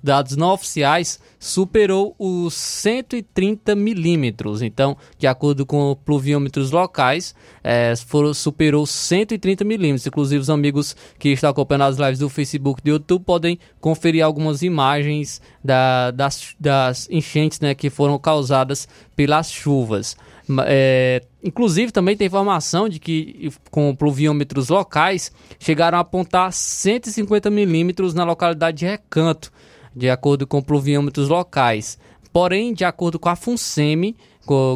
dados não oficiais, superou os 130 milímetros. Então, de acordo com pluviômetros locais, é, foram, superou 130 milímetros. Inclusive, os amigos que estão acompanhando as lives do Facebook e do YouTube podem conferir algumas imagens da, das, das enchentes né, que foram causadas pelas chuvas. É, inclusive, também tem informação de que, com pluviômetros locais, chegaram a apontar 150 milímetros na localidade de Recanto, de acordo com pluviômetros locais. Porém, de acordo com a FUNSEMI,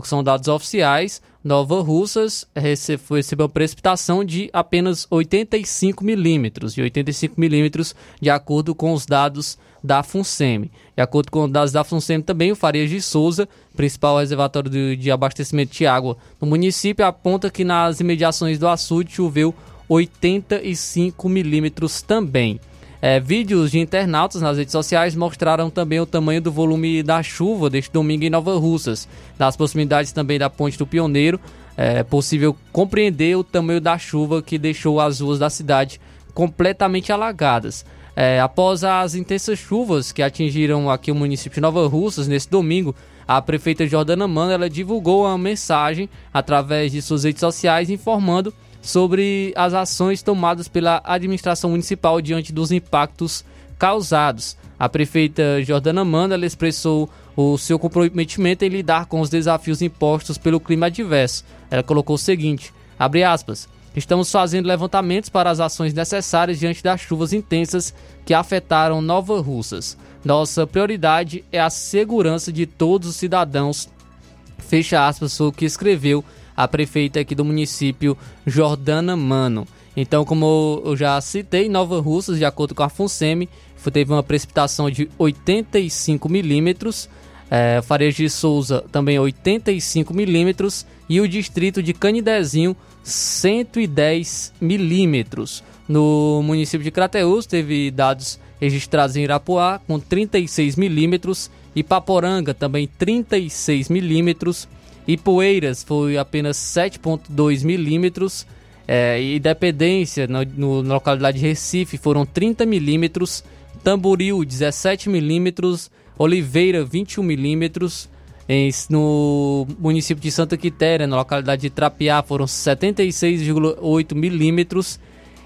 que são dados oficiais, Nova Russas recebeu precipitação de apenas 85 milímetros, de 85 milímetros, de acordo com os dados da FUNSEMI. De acordo com os dados da FUNSEMI também, o Farias de Souza, principal reservatório de, de abastecimento de água no município, aponta que nas imediações do açude choveu 85 milímetros também. É, vídeos de internautas nas redes sociais mostraram também o tamanho do volume da chuva deste domingo em Nova Russas. Nas proximidades também da Ponte do Pioneiro, é possível compreender o tamanho da chuva que deixou as ruas da cidade completamente alagadas. É, após as intensas chuvas que atingiram aqui o município de Nova Russas nesse domingo, a prefeita Jordana Mano ela divulgou uma mensagem através de suas redes sociais informando sobre as ações tomadas pela administração municipal diante dos impactos causados. A prefeita Jordana Manda expressou o seu comprometimento em lidar com os desafios impostos pelo clima adverso. Ela colocou o seguinte: abre aspas. Estamos fazendo levantamentos para as ações necessárias diante das chuvas intensas que afetaram Nova Russas. Nossa prioridade é a segurança de todos os cidadãos. Fecha aspas, o que escreveu a prefeita aqui do município, Jordana Mano. Então, como eu já citei, Nova Russas, de acordo com a FUNSEMI, teve uma precipitação de 85 milímetros. É, de Souza também 85 milímetros. E o distrito de Canidezinho, 110 milímetros. No município de Crateús, teve dados registrados em Irapuá com 36 milímetros. E Paporanga também 36 milímetros. Ipueiras foi apenas 7,2 milímetros. É, e Dependência, no, na localidade de Recife, foram 30 milímetros. Tamboril, 17 milímetros. Oliveira, 21 milímetros. Em, no município de Santa Quitéria, na localidade de Trapiá, foram 76,8 milímetros.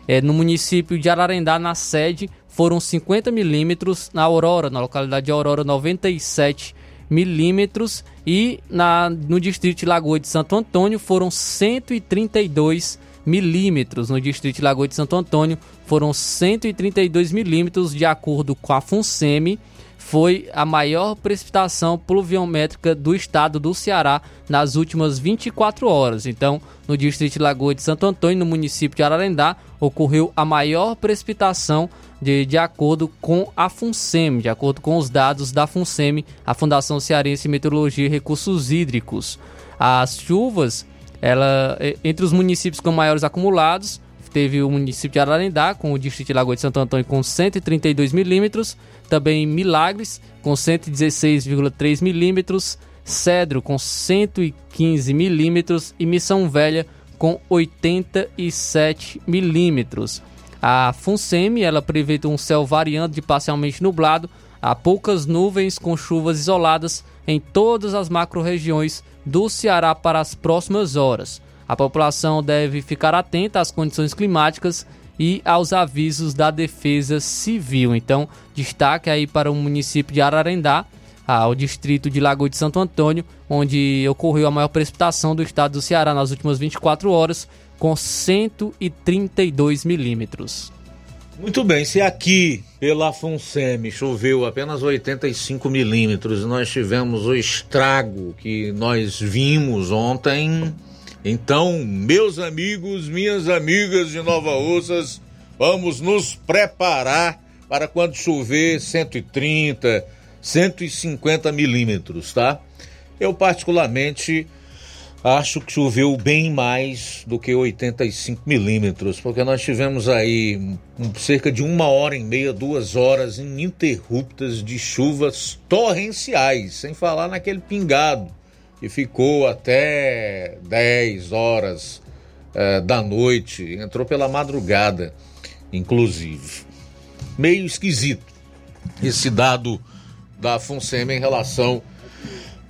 É, no município de Ararendá, na sede, foram 50 milímetros. Na Aurora, na localidade de Aurora, 97 milímetros. E na, no distrito de Lagoa de Santo Antônio, foram 132 milímetros. No distrito de Lagoa de Santo Antônio, foram 132 milímetros, de acordo com a FUNSEMI foi a maior precipitação pluviométrica do estado do Ceará nas últimas 24 horas. Então, no distrito de Lagoa de Santo Antônio, no município de Ararendá, ocorreu a maior precipitação de, de acordo com a FUNSEM, de acordo com os dados da FUNSEM, a Fundação Cearense de Meteorologia e Recursos Hídricos. As chuvas, ela, entre os municípios com maiores acumulados, teve o município de Ararendá, com o distrito de Lagoa de Santo Antônio, com 132 milímetros, também Milagres, com 116,3 milímetros, Cedro, com 115 milímetros e Missão Velha, com 87 milímetros. A FUNSEMI, ela prevê um céu variando de parcialmente nublado, há poucas nuvens com chuvas isoladas em todas as macro-regiões do Ceará para as próximas horas. A população deve ficar atenta às condições climáticas e aos avisos da Defesa Civil. Então, destaque aí para o município de Ararendá, ao distrito de Lagoa de Santo Antônio, onde ocorreu a maior precipitação do estado do Ceará nas últimas 24 horas, com 132 milímetros. Muito bem, se aqui pela FUNSEMI choveu apenas 85 milímetros, nós tivemos o estrago que nós vimos ontem então, meus amigos, minhas amigas de Nova Russas, vamos nos preparar para quando chover 130, 150 milímetros, tá? Eu, particularmente, acho que choveu bem mais do que 85 milímetros, porque nós tivemos aí cerca de uma hora e meia, duas horas ininterruptas de chuvas torrenciais, sem falar naquele pingado que ficou até 10 horas é, da noite, entrou pela madrugada, inclusive. Meio esquisito esse dado da FUNSEM em relação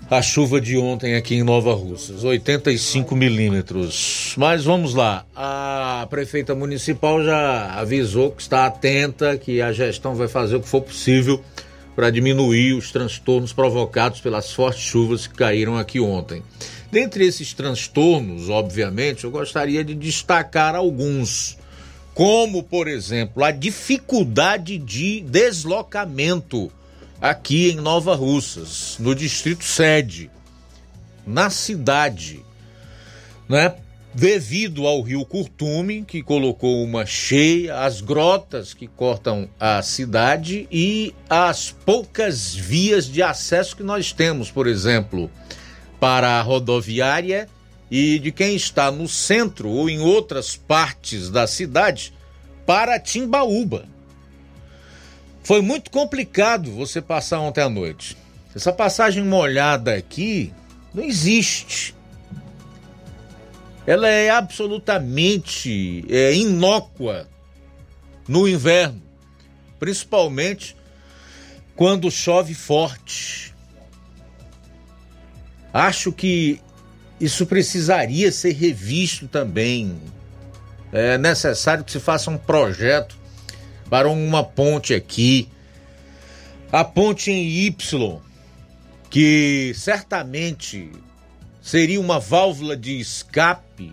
à chuva de ontem aqui em Nova Russas, 85 milímetros. Mas vamos lá, a prefeita municipal já avisou que está atenta, que a gestão vai fazer o que for possível para diminuir os transtornos provocados pelas fortes chuvas que caíram aqui ontem. Dentre esses transtornos, obviamente, eu gostaria de destacar alguns, como, por exemplo, a dificuldade de deslocamento aqui em Nova Russas, no distrito sede, na cidade, né? Devido ao rio Curtume, que colocou uma cheia, as grotas que cortam a cidade e as poucas vias de acesso que nós temos, por exemplo, para a rodoviária e de quem está no centro ou em outras partes da cidade para Timbaúba. Foi muito complicado você passar ontem à noite. Essa passagem molhada aqui não existe ela é absolutamente é, inócua no inverno, principalmente quando chove forte. Acho que isso precisaria ser revisto também. É necessário que se faça um projeto para uma ponte aqui. A ponte em Y, que certamente seria uma válvula de escape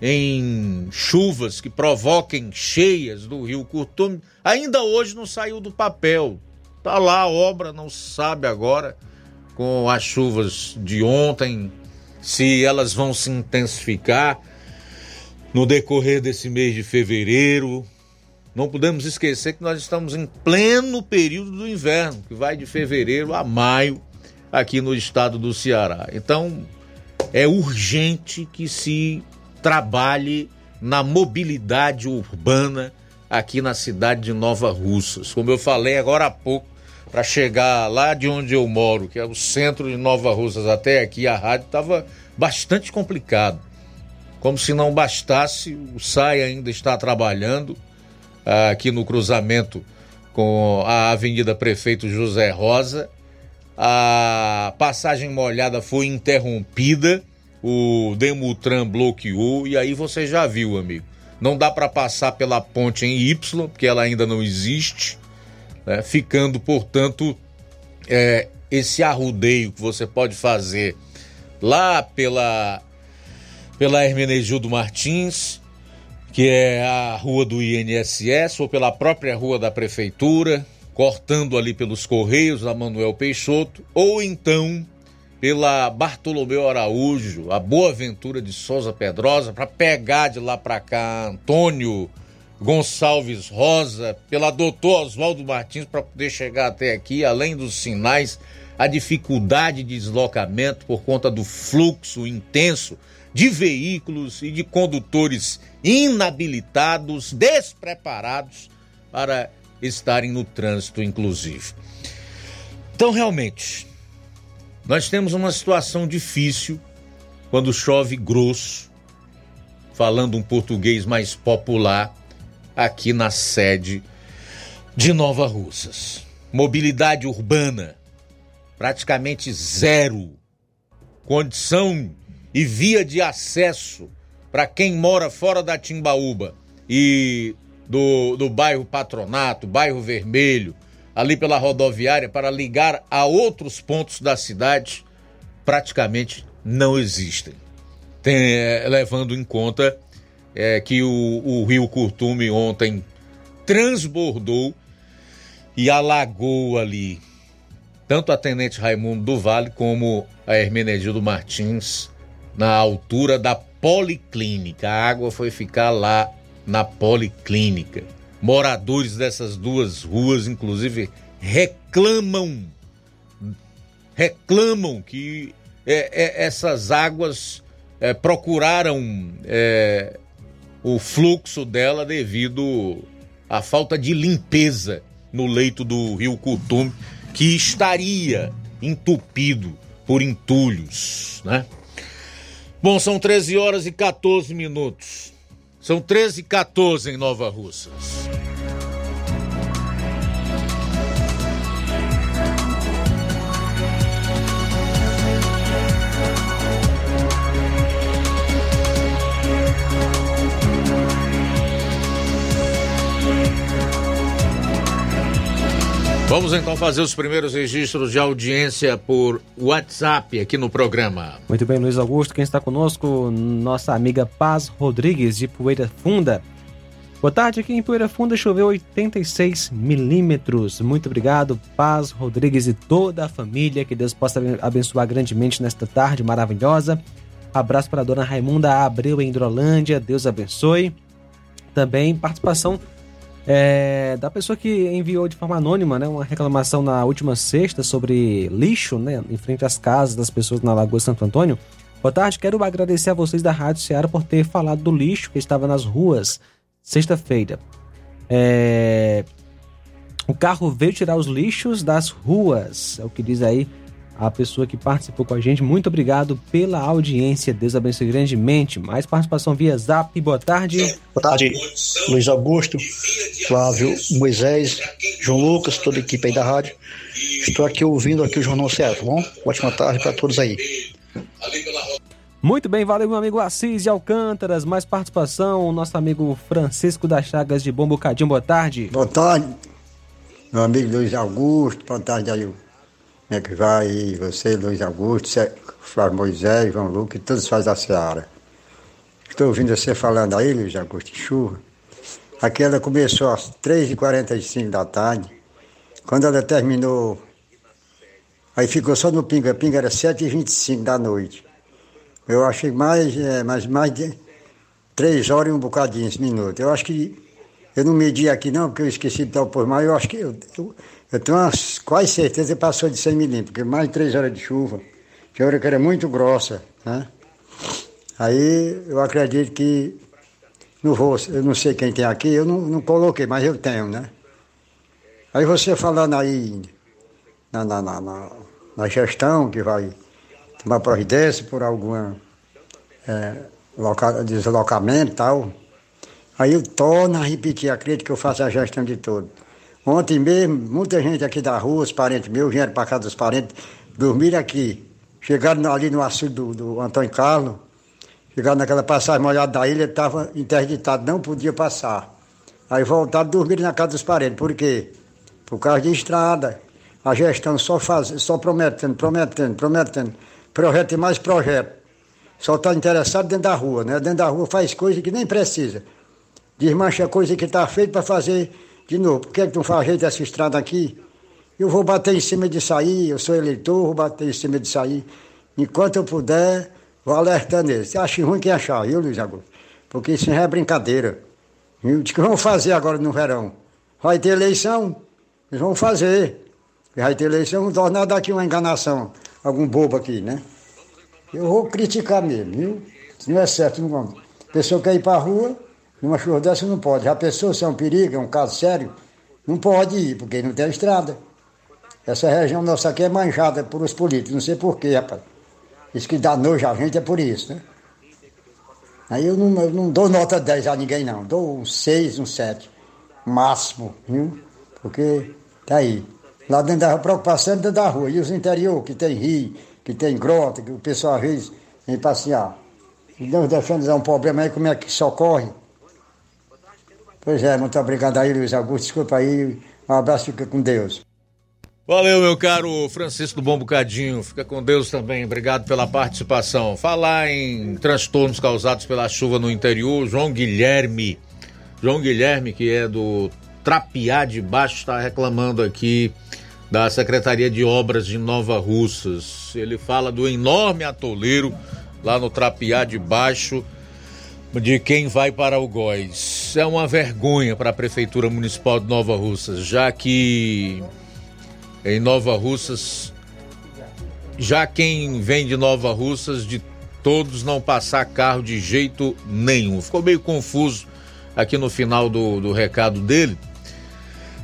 em chuvas que provoquem cheias do rio Curtume, ainda hoje não saiu do papel. Tá lá a obra, não sabe agora com as chuvas de ontem se elas vão se intensificar no decorrer desse mês de fevereiro. Não podemos esquecer que nós estamos em pleno período do inverno, que vai de fevereiro a maio aqui no estado do Ceará. Então, é urgente que se trabalhe na mobilidade urbana aqui na cidade de Nova Russas. Como eu falei agora há pouco, para chegar lá de onde eu moro, que é o centro de Nova Russas, até aqui a rádio estava bastante complicado. Como se não bastasse, o SAI ainda está trabalhando ah, aqui no cruzamento com a Avenida Prefeito José Rosa a passagem molhada foi interrompida, o Demutran bloqueou e aí você já viu, amigo. Não dá para passar pela ponte em Y, porque ela ainda não existe, né? ficando, portanto, é, esse arrudeio que você pode fazer lá pela, pela Hermenegildo Martins, que é a rua do INSS, ou pela própria rua da Prefeitura, cortando ali pelos Correios, a Manuel Peixoto, ou então pela Bartolomeu Araújo, a Boa Ventura de Souza Pedrosa, para pegar de lá para cá Antônio Gonçalves Rosa, pela doutor Oswaldo Martins, para poder chegar até aqui, além dos sinais, a dificuldade de deslocamento por conta do fluxo intenso de veículos e de condutores inabilitados, despreparados para estarem no trânsito, inclusive. Então, realmente, nós temos uma situação difícil quando chove grosso, falando um português mais popular, aqui na sede de Nova Russas. Mobilidade urbana praticamente zero. Condição e via de acesso para quem mora fora da Timbaúba e do, do bairro Patronato, bairro Vermelho, ali pela rodoviária, para ligar a outros pontos da cidade, praticamente não existem. Tem, é, levando em conta é, que o, o rio Curtume ontem transbordou e alagou ali tanto a Tenente Raimundo do Vale como a Hermenegildo Martins na altura da Policlínica. A água foi ficar lá na Policlínica. Moradores dessas duas ruas, inclusive, reclamam, reclamam que é, é, essas águas é, procuraram é, o fluxo dela devido à falta de limpeza no leito do rio Curtume, que estaria entupido por entulhos, né? Bom, são 13 horas e 14 minutos. São 13 e 14 em Nova Russas. Vamos então fazer os primeiros registros de audiência por WhatsApp aqui no programa. Muito bem, Luiz Augusto, quem está conosco, nossa amiga Paz Rodrigues, de Poeira Funda. Boa tarde, aqui em Poeira Funda choveu 86 milímetros. Muito obrigado, Paz Rodrigues e toda a família. Que Deus possa abençoar grandemente nesta tarde maravilhosa. Abraço para a dona Raimunda Abreu em Hidrolândia. Deus abençoe. Também participação é, da pessoa que enviou de forma anônima né, uma reclamação na última sexta sobre lixo né, em frente às casas das pessoas na Lagoa Santo Antônio. Boa tarde, quero agradecer a vocês da Rádio Ceará por ter falado do lixo que estava nas ruas sexta-feira. É, o carro veio tirar os lixos das ruas, é o que diz aí a pessoa que participou com a gente. Muito obrigado pela audiência. Deus abençoe grandemente. Mais participação via Zap. Boa tarde. Boa tarde, Luiz Augusto, Flávio, Moisés, João Lucas, toda a equipe aí da rádio. Estou aqui ouvindo aqui o Jornal Ceará, tá bom? Ótima tarde para todos aí. Muito bem, valeu meu amigo Assis e Alcântaras. Mais participação, nosso amigo Francisco das Chagas de Bom Bocadinho. Boa tarde. Boa tarde, meu amigo Luiz Augusto. Boa tarde aí, como é que vai? Você, Luiz Augusto, Flávio Moisés, João Lucas, todos fazem da Seara. Estou ouvindo você falando aí, Luiz Augusto, de chuva. Aqui ela começou às 3h45 da tarde. Quando ela terminou, aí ficou só no pinga. Pinga era 7h25 da noite. Eu achei mais, é, mais, mais de 3 horas e um bocadinho, esse minuto. Eu acho que eu não medi aqui não, porque eu esqueci de dar o por mais. Eu acho que eu, eu, eu tenho quase certeza que passou de 100 milímetros, porque mais de três horas de chuva, que hora que era muito grossa, né? Aí eu acredito que não vou, eu não sei quem tem aqui, eu não, não coloquei, mas eu tenho, né? Aí você falando aí na, na, na, na, gestão que vai tomar providência por algum é, deslocamento e tal, aí eu torno a repetir, acredito que eu faço a gestão de tudo. Ontem mesmo, muita gente aqui da rua, os parentes meus, vieram para casa dos parentes, dormiram aqui. Chegaram ali no açude do, do Antônio Carlos, chegaram naquela passagem molhada da ilha, estava interditado, não podia passar. Aí voltaram, dormiram na casa dos parentes. Por quê? Por causa de estrada. A gestão só, faz, só prometendo, prometendo, prometendo. Projeto e mais projeto. Só está interessado dentro da rua, né? Dentro da rua faz coisa que nem precisa. Desmancha coisa que está feita para fazer de novo. Por que, é que não faz jeito dessa estrada aqui? Eu vou bater em cima disso aí, eu sou eleitor, vou bater em cima disso aí. Enquanto eu puder, vou alertando eles. Você acha ruim quem achar, viu, Luiz Augusto? Porque isso não é brincadeira. O que vão fazer agora no verão? Vai ter eleição? Eles vão fazer. Vai ter eleição, não tornar daqui uma enganação. Algum bobo aqui, né? Eu vou criticar mesmo, viu? Não é certo, não vamos. Pessoa quer ir para a rua, numa chuva dessa não pode. Já pensou se é um perigo, é um caso sério? Não pode ir, porque não tem estrada. Essa região nossa aqui é manjada por os políticos, não sei porquê, rapaz. Isso que dá nojo a gente é por isso, né? Aí eu não, eu não dou nota 10 a ninguém, não. Dou um 6, um 7. Máximo, viu? Porque tá aí. Lá dentro da preocupação é dentro da rua. E os interior, que tem rio, que tem grota, que o pessoal às vezes vem passear. E Deus defende é um problema aí, como é que socorre? Pois é, muito obrigado aí, Luiz Augusto. Desculpa aí. Um abraço, fica com Deus. Valeu, meu caro Francisco do Bom Bocadinho. Fica com Deus também. Obrigado pela participação. Falar em transtornos causados pela chuva no interior, João Guilherme. João Guilherme, que é do Trapiá de Baixo, está reclamando aqui da Secretaria de Obras de Nova Russas. Ele fala do enorme atoleiro lá no Trapiá de Baixo de quem vai para o Góis. É uma vergonha para a Prefeitura Municipal de Nova Russas, já que em Nova Russas, já quem vem de Nova Russas, de todos não passar carro de jeito nenhum. Ficou meio confuso aqui no final do, do recado dele.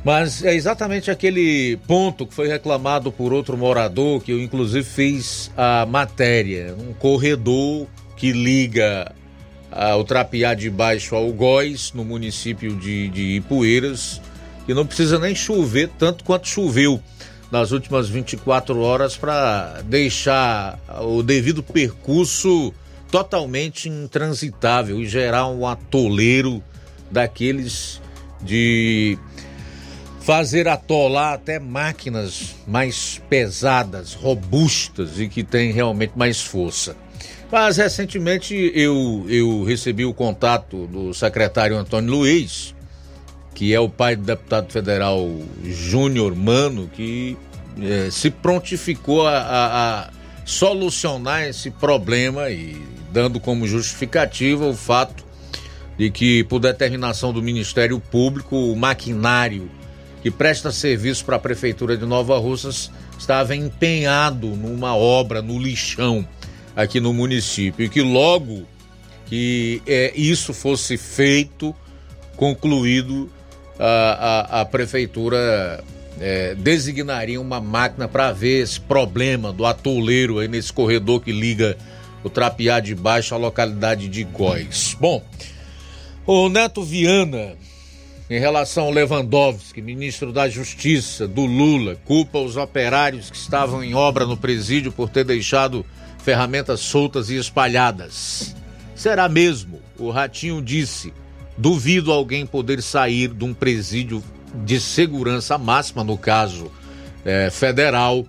Mas é exatamente aquele ponto que foi reclamado por outro morador, que eu inclusive fiz a matéria. Um corredor que liga o Trapiá de Baixo ao Góis, no município de, de Ipueiras, que não precisa nem chover tanto quanto choveu nas últimas 24 horas para deixar o devido percurso totalmente intransitável e gerar um atoleiro daqueles de fazer atolar até máquinas mais pesadas, robustas e que têm realmente mais força. Mas recentemente eu, eu recebi o contato do secretário Antônio Luiz, que é o pai do deputado federal Júnior Mano, que é, se prontificou a, a, a solucionar esse problema e dando como justificativa o fato de que, por determinação do Ministério Público, o maquinário que presta serviço para a Prefeitura de Nova Russas estava empenhado numa obra no lixão aqui no município e que logo que é, isso fosse feito, concluído, a, a, a prefeitura é, designaria uma máquina para ver esse problema do atoleiro aí nesse corredor que liga o Trapiá de Baixo à localidade de Góis. Bom, o Neto Viana, em relação ao Lewandowski, ministro da Justiça do Lula, culpa os operários que estavam em obra no presídio por ter deixado ferramentas soltas e espalhadas. Será mesmo? O Ratinho disse. Duvido alguém poder sair de um presídio de segurança máxima, no caso é, federal,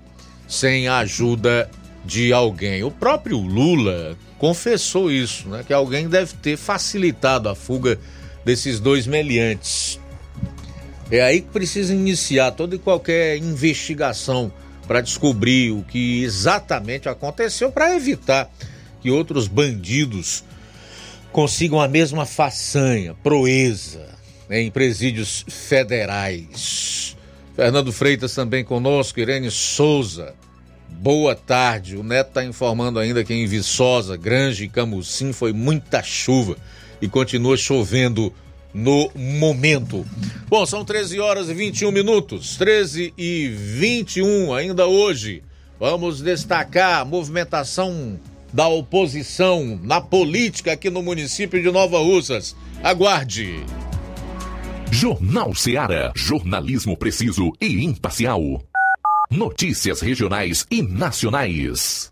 sem a ajuda de alguém. O próprio Lula confessou isso, né? Que alguém deve ter facilitado a fuga desses dois meliantes. É aí que precisa iniciar toda e qualquer investigação para descobrir o que exatamente aconteceu para evitar que outros bandidos consigam a mesma façanha, proeza em presídios federais. Fernando Freitas também conosco, Irene Souza. Boa tarde. O Neto está informando ainda que em Viçosa, Grande e Camucim foi muita chuva e continua chovendo no momento. Bom, são 13 horas e 21 minutos, 13 e 21 ainda hoje. Vamos destacar a movimentação da oposição na política aqui no município de Nova Russas. Aguarde. Jornal Seara. Jornalismo preciso e imparcial. Notícias regionais e nacionais.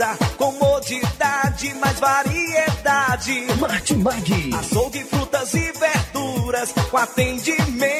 precisa. Comodidade, mais variedade. Martimag. Açougue, frutas e verduras. Com atendimento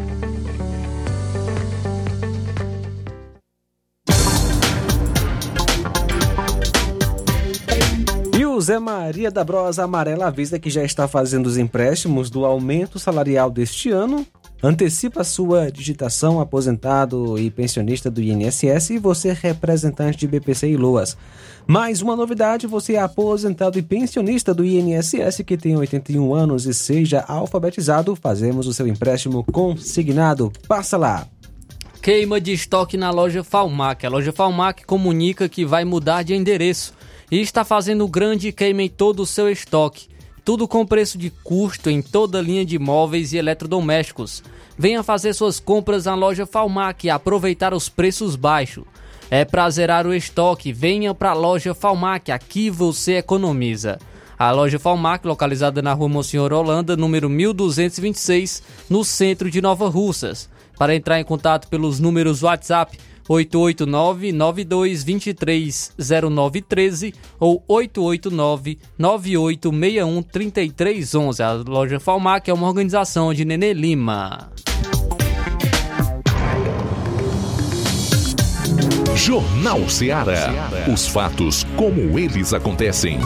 O Zé Maria da Brosa Amarela avisa que já está fazendo os empréstimos do aumento salarial deste ano, antecipa sua digitação aposentado e pensionista do INSS e você representante de BPC e Loas. Mais uma novidade, você é aposentado e pensionista do INSS que tem 81 anos e seja alfabetizado, fazemos o seu empréstimo consignado. Passa lá. Queima de estoque na loja Falmac. A loja Falmac comunica que vai mudar de endereço e está fazendo grande queima em todo o seu estoque. Tudo com preço de custo em toda a linha de móveis e eletrodomésticos. Venha fazer suas compras na loja Falmac e aproveitar os preços baixos. É pra zerar o estoque, venha pra loja Falmac, aqui você economiza. A loja Falmac, localizada na rua Monsenhor Holanda, número 1226, no centro de Nova Russas. Para entrar em contato pelos números WhatsApp 889-9223-0913 ou 889-9861-3311. A loja Falmac é uma organização de Nenê Lima. Jornal Ceará. Os fatos como eles acontecem.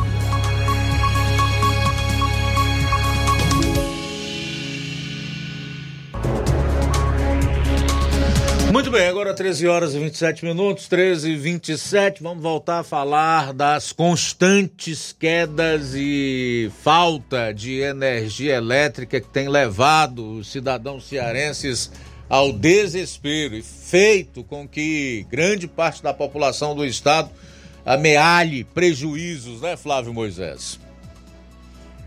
Muito bem, agora 13 horas e 27 minutos, 13 e 27. Vamos voltar a falar das constantes quedas e falta de energia elétrica que tem levado os cidadãos cearenses ao desespero e feito com que grande parte da população do estado amealhe prejuízos, né, Flávio Moisés?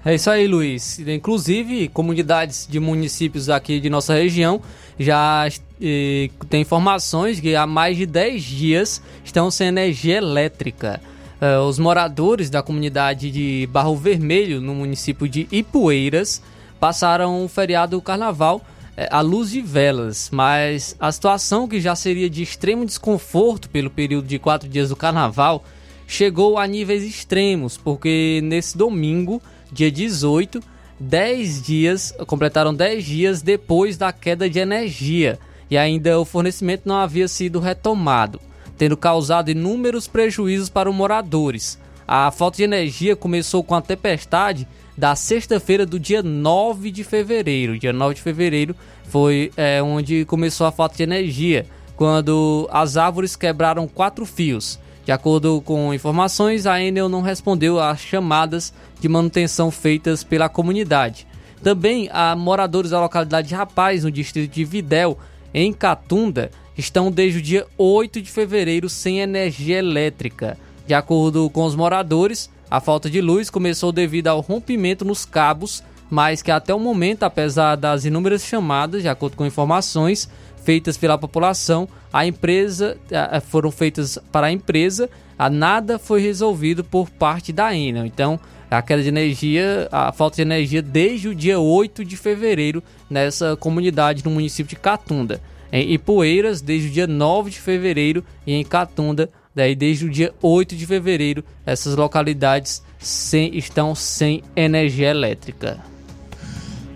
É isso aí, Luiz. Inclusive, comunidades de municípios aqui de nossa região já eh, tem informações que há mais de 10 dias estão sem energia elétrica. Uh, os moradores da comunidade de Barro Vermelho, no município de Ipueiras, passaram o feriado do carnaval eh, à luz de velas, mas a situação que já seria de extremo desconforto pelo período de quatro dias do carnaval chegou a níveis extremos, porque nesse domingo, dia 18, 10 dias, completaram 10 dias depois da queda de energia e ainda o fornecimento não havia sido retomado, tendo causado inúmeros prejuízos para os moradores. A falta de energia começou com a tempestade da sexta-feira do dia 9 de fevereiro. Dia 9 de fevereiro foi é, onde começou a falta de energia, quando as árvores quebraram quatro fios. De acordo com informações, a Enel não respondeu às chamadas de manutenção feitas pela comunidade. Também há moradores da localidade de Rapaz, no distrito de Videl, em Catunda, estão desde o dia 8 de fevereiro sem energia elétrica. De acordo com os moradores, a falta de luz começou devido ao rompimento nos cabos, mas que até o momento, apesar das inúmeras chamadas, de acordo com informações feitas pela população, a empresa foram feitas para a empresa, a nada foi resolvido por parte da Enel. Então, a queda de energia, a falta de energia desde o dia 8 de fevereiro nessa comunidade no município de Catunda. Em Ipueiras, desde o dia 9 de fevereiro e em Catunda, daí desde o dia 8 de fevereiro, essas localidades sem, estão sem energia elétrica.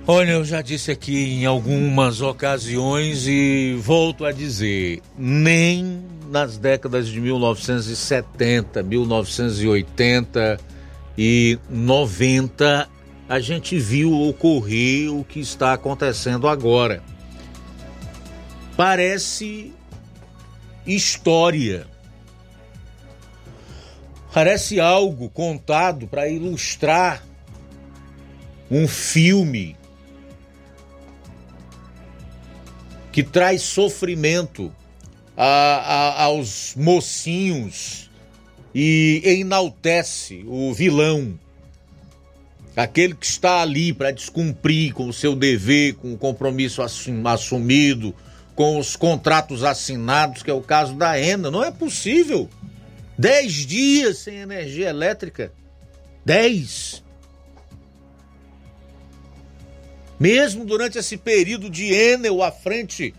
Olha, eu já disse aqui em algumas ocasiões e volto a dizer, nem nas décadas de 1970, 1980 e 90 a gente viu ocorrer o que está acontecendo agora. Parece história. Parece algo contado para ilustrar um filme que traz sofrimento a, a, aos mocinhos e enaltece o vilão, aquele que está ali para descumprir com o seu dever, com o compromisso assumido, com os contratos assinados, que é o caso da ENA. Não é possível. Dez dias sem energia elétrica. Dez. Mesmo durante esse período de Enel à frente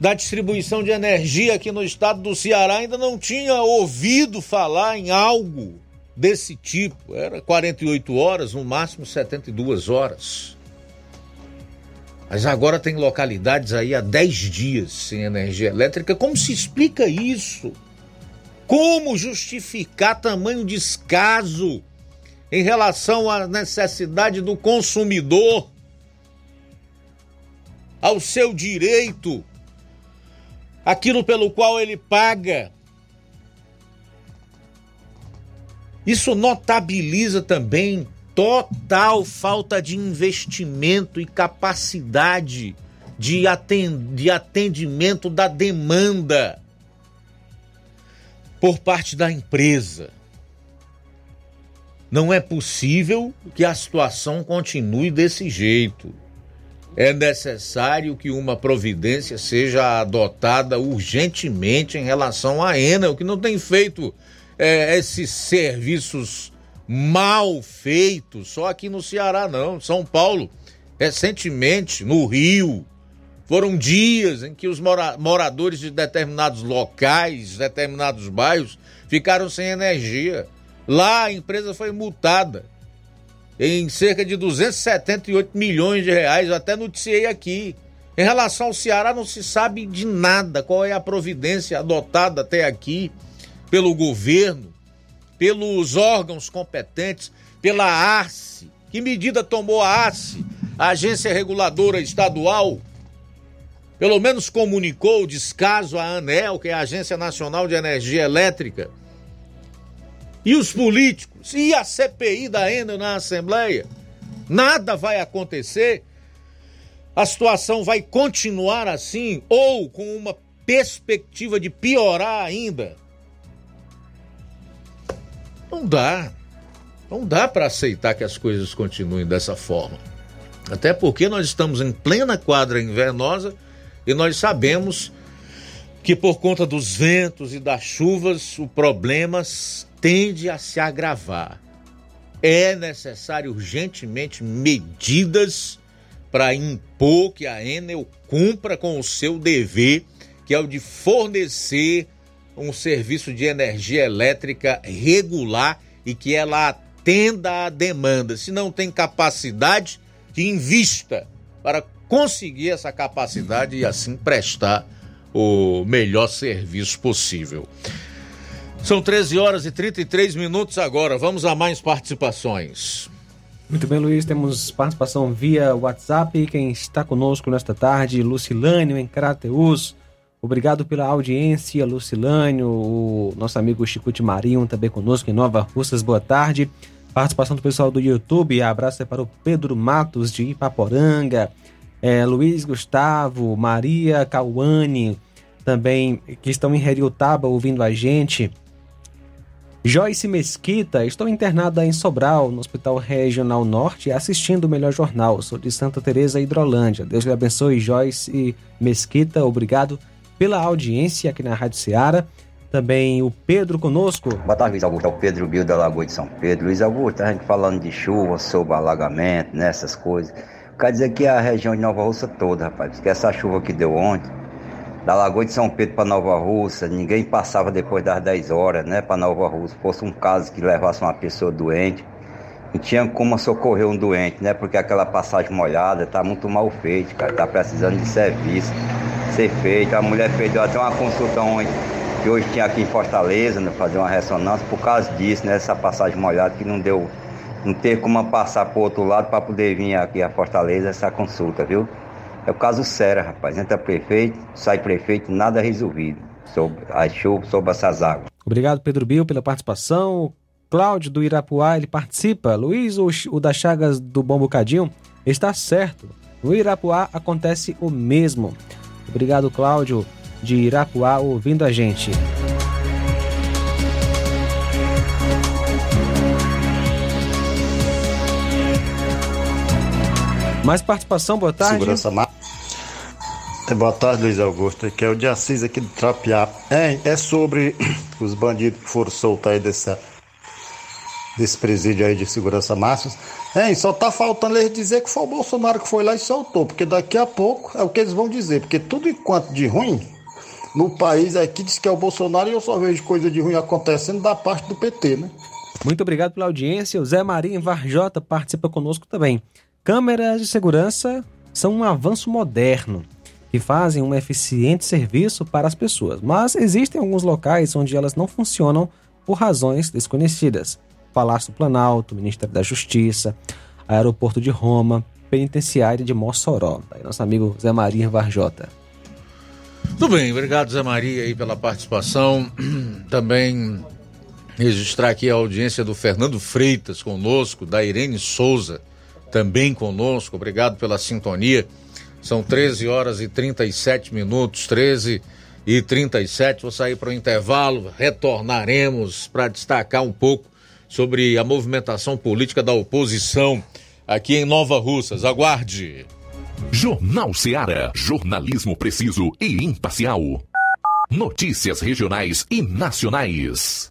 da distribuição de energia aqui no estado do Ceará ainda não tinha ouvido falar em algo desse tipo. Era 48 horas, no máximo 72 horas. Mas agora tem localidades aí há 10 dias sem energia elétrica. Como se explica isso? Como justificar tamanho descaso em relação à necessidade do consumidor, ao seu direito aquilo pelo qual ele paga. Isso notabiliza também total falta de investimento e capacidade de atendimento da demanda por parte da empresa. Não é possível que a situação continue desse jeito é necessário que uma providência seja adotada urgentemente em relação à ENA, o que não tem feito é, esses serviços mal feitos, só aqui no Ceará não, São Paulo, recentemente, no Rio, foram dias em que os mora moradores de determinados locais, determinados bairros, ficaram sem energia. Lá a empresa foi multada em cerca de 278 milhões de reais, eu até noticiei aqui. Em relação ao Ceará, não se sabe de nada qual é a providência adotada até aqui pelo governo, pelos órgãos competentes, pela ARCE. Que medida tomou a ARCE, a Agência Reguladora Estadual? Pelo menos comunicou o descaso à ANEL, que é a Agência Nacional de Energia Elétrica. E os políticos, e a CPI da Enel na Assembleia. Nada vai acontecer. A situação vai continuar assim ou com uma perspectiva de piorar ainda. Não dá. Não dá para aceitar que as coisas continuem dessa forma. Até porque nós estamos em plena quadra invernosa e nós sabemos que por conta dos ventos e das chuvas o problema tende a se agravar. É necessário urgentemente medidas para impor que a Enel cumpra com o seu dever, que é o de fornecer um serviço de energia elétrica regular e que ela atenda à demanda. Se não tem capacidade, que invista para conseguir essa capacidade e assim prestar o melhor serviço possível. São 13 horas e 33 minutos agora. Vamos a mais participações. Muito bem, Luiz. Temos participação via WhatsApp. Quem está conosco nesta tarde, Lucilânio, em Crateus. Obrigado pela audiência, Lucilânio, o nosso amigo Chicute Marinho também conosco em Nova Russas. Boa tarde. Participação do pessoal do YouTube. Abraço para o Pedro Matos de Ipaporanga é, Luiz Gustavo, Maria Cauane, também que estão em Heriotaba ouvindo a gente. Joyce Mesquita, estou internada em Sobral, no Hospital Regional Norte, assistindo o Melhor Jornal. Sou de Santa Teresa, Hidrolândia. Deus lhe abençoe, Joyce Mesquita. Obrigado pela audiência aqui na Rádio Ceará. Também o Pedro conosco. Boa tarde, Luiz Augusto. É o Pedro Bio da Lagoa de São Pedro. Luiz Augusto, a gente falando de chuva, sobre alagamento, nessas né, coisas. Quer dizer que a região de Nova Russa toda, rapaz, porque essa chuva que deu ontem, da Lagoa de São Pedro para Nova Russa, ninguém passava depois das 10 horas, né, para Nova Russa. Fosse um caso que levasse uma pessoa doente, não tinha como socorrer um doente, né, porque aquela passagem molhada tá muito mal feita, cara, tá precisando de serviço ser feito. A mulher fez até uma consulta ontem, que hoje tinha aqui em Fortaleza, né, fazer uma ressonância, por causa disso, né, essa passagem molhada que não deu não ter como passar para o outro lado para poder vir aqui a Fortaleza essa consulta, viu? É o caso sério, rapaz. Entra prefeito, sai prefeito, nada resolvido sobre as sobre essas águas. Obrigado, Pedro Bill, pela participação. Cláudio do Irapuá, ele participa. Luiz, o, o das Chagas do Bom Bocadinho, está certo. No Irapuá acontece o mesmo. Obrigado, Cláudio, de Irapuá, ouvindo a gente. Mais participação, boa tarde. Segurança Mar... É, boa tarde, Luiz Augusto. Que é o de Assis aqui do Trapiá. É, é sobre [CLEARS THROAT] os bandidos que foram soltos aí desse, desse presídio aí de segurança máxima. É, só tá faltando eles dizer que foi o Bolsonaro que foi lá e soltou, porque daqui a pouco é o que eles vão dizer, porque tudo enquanto de ruim no país aqui diz que é o Bolsonaro e eu só vejo coisa de ruim acontecendo da parte do PT, né? Muito obrigado pela audiência. O Zé Maria Varjota participa conosco também. Câmeras de segurança são um avanço moderno que fazem um eficiente serviço para as pessoas, mas existem alguns locais onde elas não funcionam por razões desconhecidas. Palácio Planalto, Ministério da Justiça, Aeroporto de Roma, Penitenciária de Mossoró. Aí nosso amigo Zé Maria Varjota. Tudo bem, obrigado Zé Maria aí pela participação. [CLEARS THROAT] Também registrar aqui a audiência do Fernando Freitas conosco, da Irene Souza também conosco. Obrigado pela sintonia. São 13 horas e 37 minutos, 13 e 37. Vou sair para o intervalo, retornaremos para destacar um pouco sobre a movimentação política da oposição aqui em Nova Russas. Aguarde. Jornal Seara. Jornalismo preciso e imparcial. Notícias regionais e nacionais.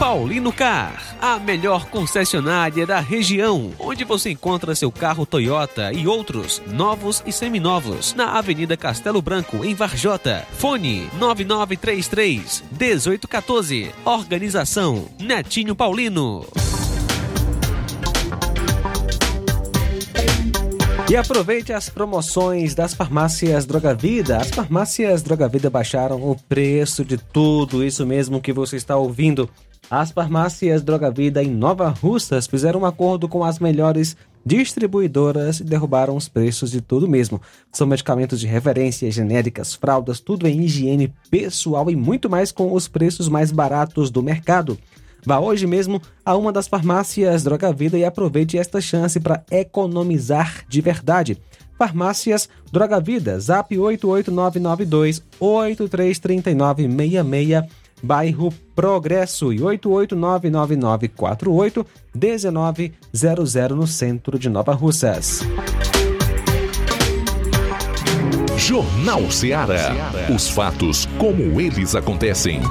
Paulino Car, a melhor concessionária da região, onde você encontra seu carro Toyota e outros novos e seminovos, na Avenida Castelo Branco, em Varjota. Fone 9933 1814. Organização Netinho Paulino. E aproveite as promoções das farmácias Droga Vida. As farmácias Droga Vida baixaram o preço de tudo, isso mesmo que você está ouvindo. As farmácias Droga Vida em Nova Russas fizeram um acordo com as melhores distribuidoras e derrubaram os preços de tudo mesmo. São medicamentos de referência, genéricas, fraldas, tudo em higiene pessoal e muito mais com os preços mais baratos do mercado. Vá hoje mesmo a uma das farmácias Droga Vida e aproveite esta chance para economizar de verdade. Farmácias Droga Vida, zap 88992 833966, bairro Progresso e 8899948 1900 no centro de Nova Russas. Jornal Ceará. Os fatos como eles acontecem.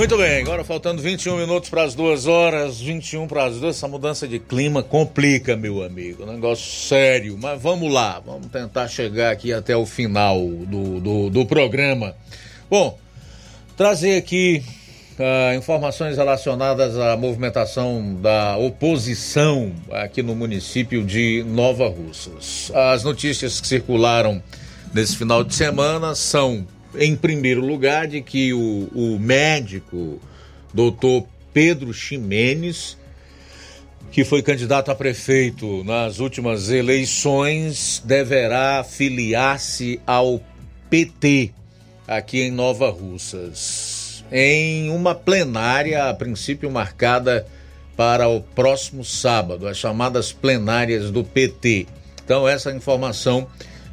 Muito bem, agora faltando 21 minutos para as duas horas, 21 para as duas, essa mudança de clima complica, meu amigo, negócio sério, mas vamos lá, vamos tentar chegar aqui até o final do, do, do programa. Bom, trazer aqui uh, informações relacionadas à movimentação da oposição aqui no município de Nova Russas. As notícias que circularam nesse final de semana são em primeiro lugar, de que o, o médico doutor Pedro Ximenes, que foi candidato a prefeito nas últimas eleições, deverá filiar-se ao PT aqui em Nova Russas, em uma plenária, a princípio marcada para o próximo sábado, as chamadas plenárias do PT. Então, essa informação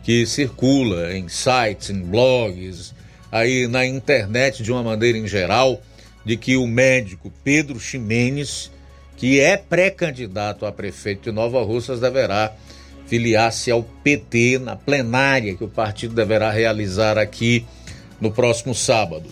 que circula em sites, em blogs, aí na internet de uma maneira em geral, de que o médico Pedro Ximenes, que é pré-candidato a prefeito de Nova Russas, deverá filiar-se ao PT na plenária que o partido deverá realizar aqui no próximo sábado.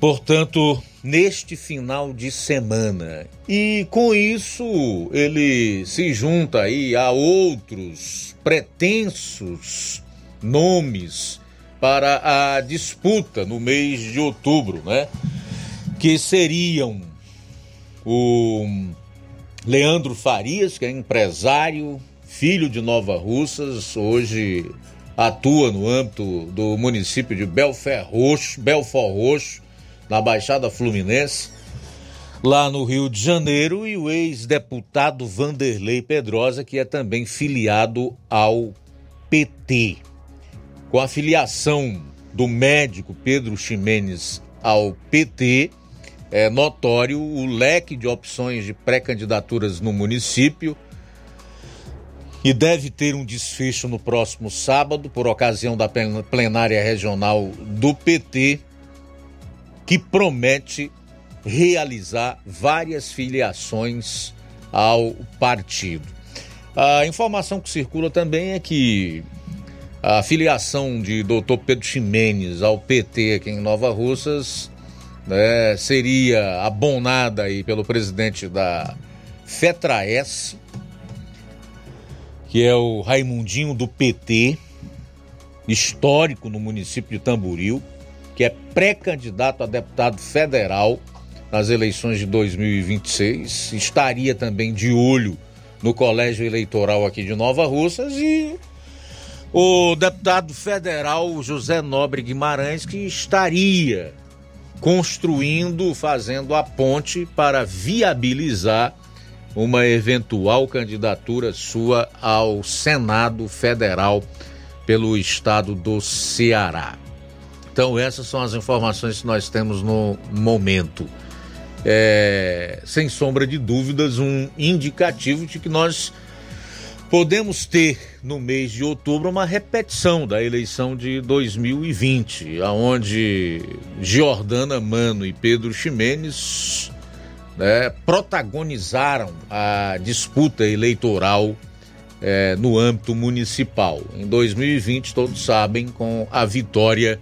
Portanto, neste final de semana. E com isso, ele se junta aí a outros pretensos nomes para a disputa no mês de outubro, né? Que seriam o Leandro Farias, que é empresário, filho de Nova Russas, hoje atua no âmbito do município de Belfort Roxo, Belfort Roxo, na Baixada Fluminense, lá no Rio de Janeiro, e o ex-deputado Vanderlei Pedrosa, que é também filiado ao PT. Com a filiação do médico Pedro Ximenes ao PT, é notório o leque de opções de pré-candidaturas no município e deve ter um desfecho no próximo sábado, por ocasião da plenária regional do PT, que promete realizar várias filiações ao partido. A informação que circula também é que a filiação de Dr. Pedro Ximenes ao PT aqui em Nova Russas né, seria abonada aí pelo presidente da FETRAES, que é o Raimundinho do PT, histórico no município de Tamboril, que é pré-candidato a deputado federal nas eleições de 2026, estaria também de olho no colégio eleitoral aqui de Nova Russas e o deputado federal José Nobre Guimarães que estaria construindo, fazendo a ponte para viabilizar uma eventual candidatura sua ao Senado Federal pelo estado do Ceará. Então, essas são as informações que nós temos no momento. É, sem sombra de dúvidas, um indicativo de que nós podemos ter no mês de outubro uma repetição da eleição de 2020, aonde Giordana Mano e Pedro Ximenes né, protagonizaram a disputa eleitoral é, no âmbito municipal. Em 2020, todos sabem, com a vitória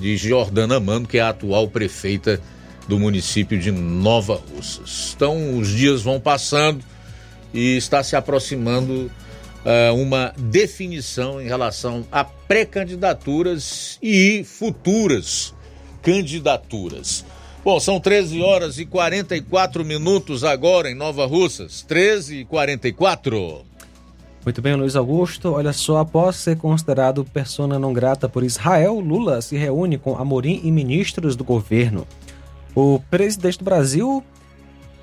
Giordana Mano, que é a atual prefeita do município de Nova Russas. Então, os dias vão passando e está se aproximando uh, uma definição em relação a pré-candidaturas e futuras candidaturas. Bom, são 13 horas e 44 minutos agora em Nova Russas. 13 e 44. Muito bem, Luiz Augusto. Olha só, após ser considerado persona não grata por Israel, Lula se reúne com Amorim e ministros do governo. O presidente do Brasil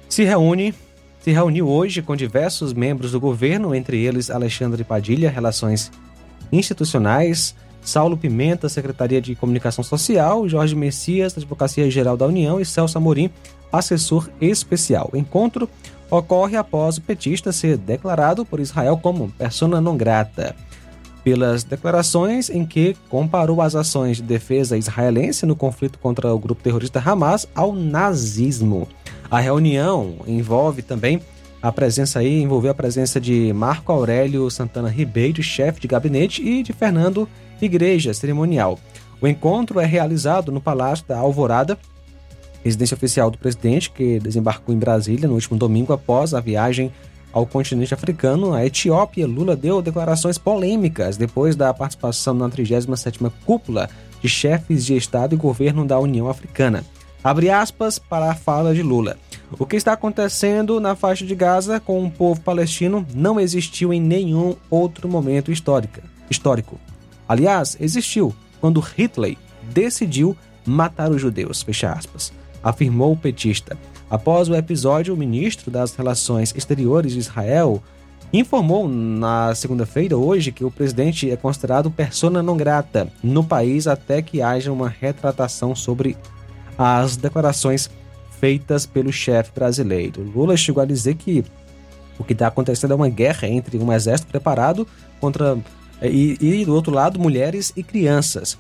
se reúne se reuniu hoje com diversos membros do governo, entre eles Alexandre Padilha, Relações Institucionais, Saulo Pimenta, Secretaria de Comunicação Social, Jorge Messias, Advocacia Geral da União e Celso Amorim, assessor especial. Encontro ocorre após o petista ser declarado por Israel como persona non grata. Pelas declarações em que comparou as ações de defesa israelense no conflito contra o grupo terrorista Hamas ao nazismo. A reunião envolve também a presença aí, envolveu a presença de Marco Aurélio Santana Ribeiro, chefe de gabinete, e de Fernando Igreja, cerimonial. O encontro é realizado no Palácio da Alvorada, residência oficial do presidente, que desembarcou em Brasília no último domingo após a viagem ao continente africano, a Etiópia. Lula deu declarações polêmicas depois da participação na 37ª cúpula de chefes de Estado e governo da União Africana. Abre aspas para a fala de Lula. O que está acontecendo na faixa de Gaza com o povo palestino não existiu em nenhum outro momento histórico. Aliás, existiu quando Hitler decidiu matar os judeus, fecha aspas, afirmou o petista. Após o episódio, o ministro das Relações Exteriores de Israel informou na segunda-feira, hoje, que o presidente é considerado persona non grata no país até que haja uma retratação sobre as declarações feitas pelo chefe brasileiro. Lula chegou a dizer que o que está acontecendo é uma guerra entre um exército preparado contra eh, e, e, do outro lado mulheres e crianças.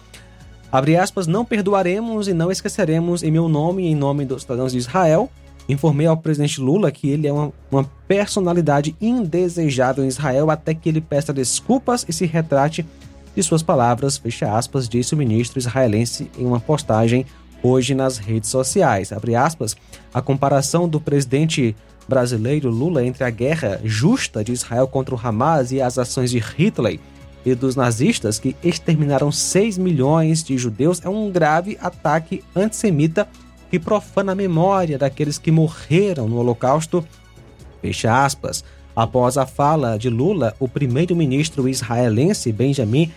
Abre aspas, não perdoaremos e não esqueceremos em meu nome e em nome dos cidadãos de Israel. Informei ao presidente Lula que ele é uma, uma personalidade indesejável em Israel até que ele peça desculpas e se retrate de suas palavras, fecha aspas, disse o ministro israelense em uma postagem hoje nas redes sociais. Abre aspas, a comparação do presidente brasileiro Lula entre a guerra justa de Israel contra o Hamas e as ações de Hitler e dos nazistas que exterminaram 6 milhões de judeus é um grave ataque antissemita que profana a memória daqueles que morreram no Holocausto. Fecha aspas. Após a fala de Lula, o primeiro-ministro israelense Benjamin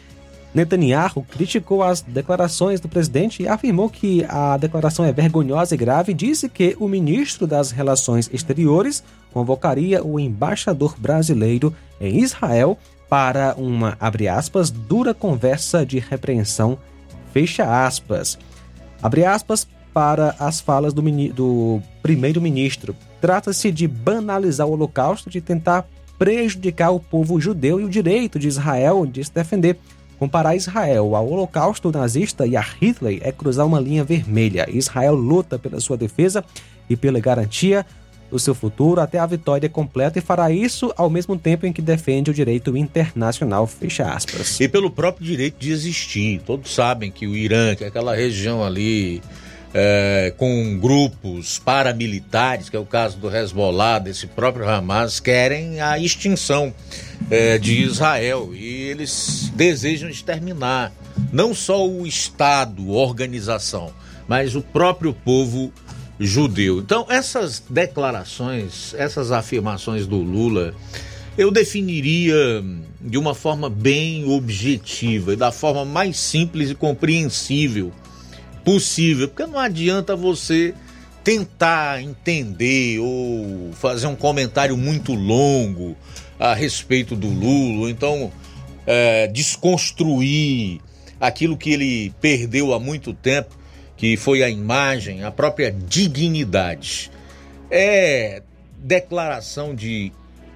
Netanyahu criticou as declarações do presidente e afirmou que a declaração é vergonhosa e grave disse que o ministro das Relações Exteriores convocaria o embaixador brasileiro em Israel para uma, abre aspas, dura conversa de repreensão, fecha aspas. Abre aspas para as falas do, do primeiro-ministro. Trata-se de banalizar o Holocausto, de tentar prejudicar o povo judeu e o direito de Israel de se defender. Comparar Israel ao Holocausto nazista e a Hitler é cruzar uma linha vermelha. Israel luta pela sua defesa e pela garantia do seu futuro até a vitória completa e fará isso ao mesmo tempo em que defende o direito internacional, fecha aspas. E pelo próprio direito de existir. Todos sabem que o Irã, que é aquela região ali é, com grupos paramilitares, que é o caso do Hezbollah, desse próprio Hamas, querem a extinção é, de Israel e eles desejam exterminar não só o Estado, organização, mas o próprio povo judeu. Então, essas declarações, essas afirmações do Lula, eu definiria de uma forma bem objetiva e da forma mais simples e compreensível possível, porque não adianta você tentar entender ou fazer um comentário muito longo a respeito do Lula, ou então é, desconstruir aquilo que ele perdeu há muito tempo, que foi a imagem, a própria dignidade. É declaração de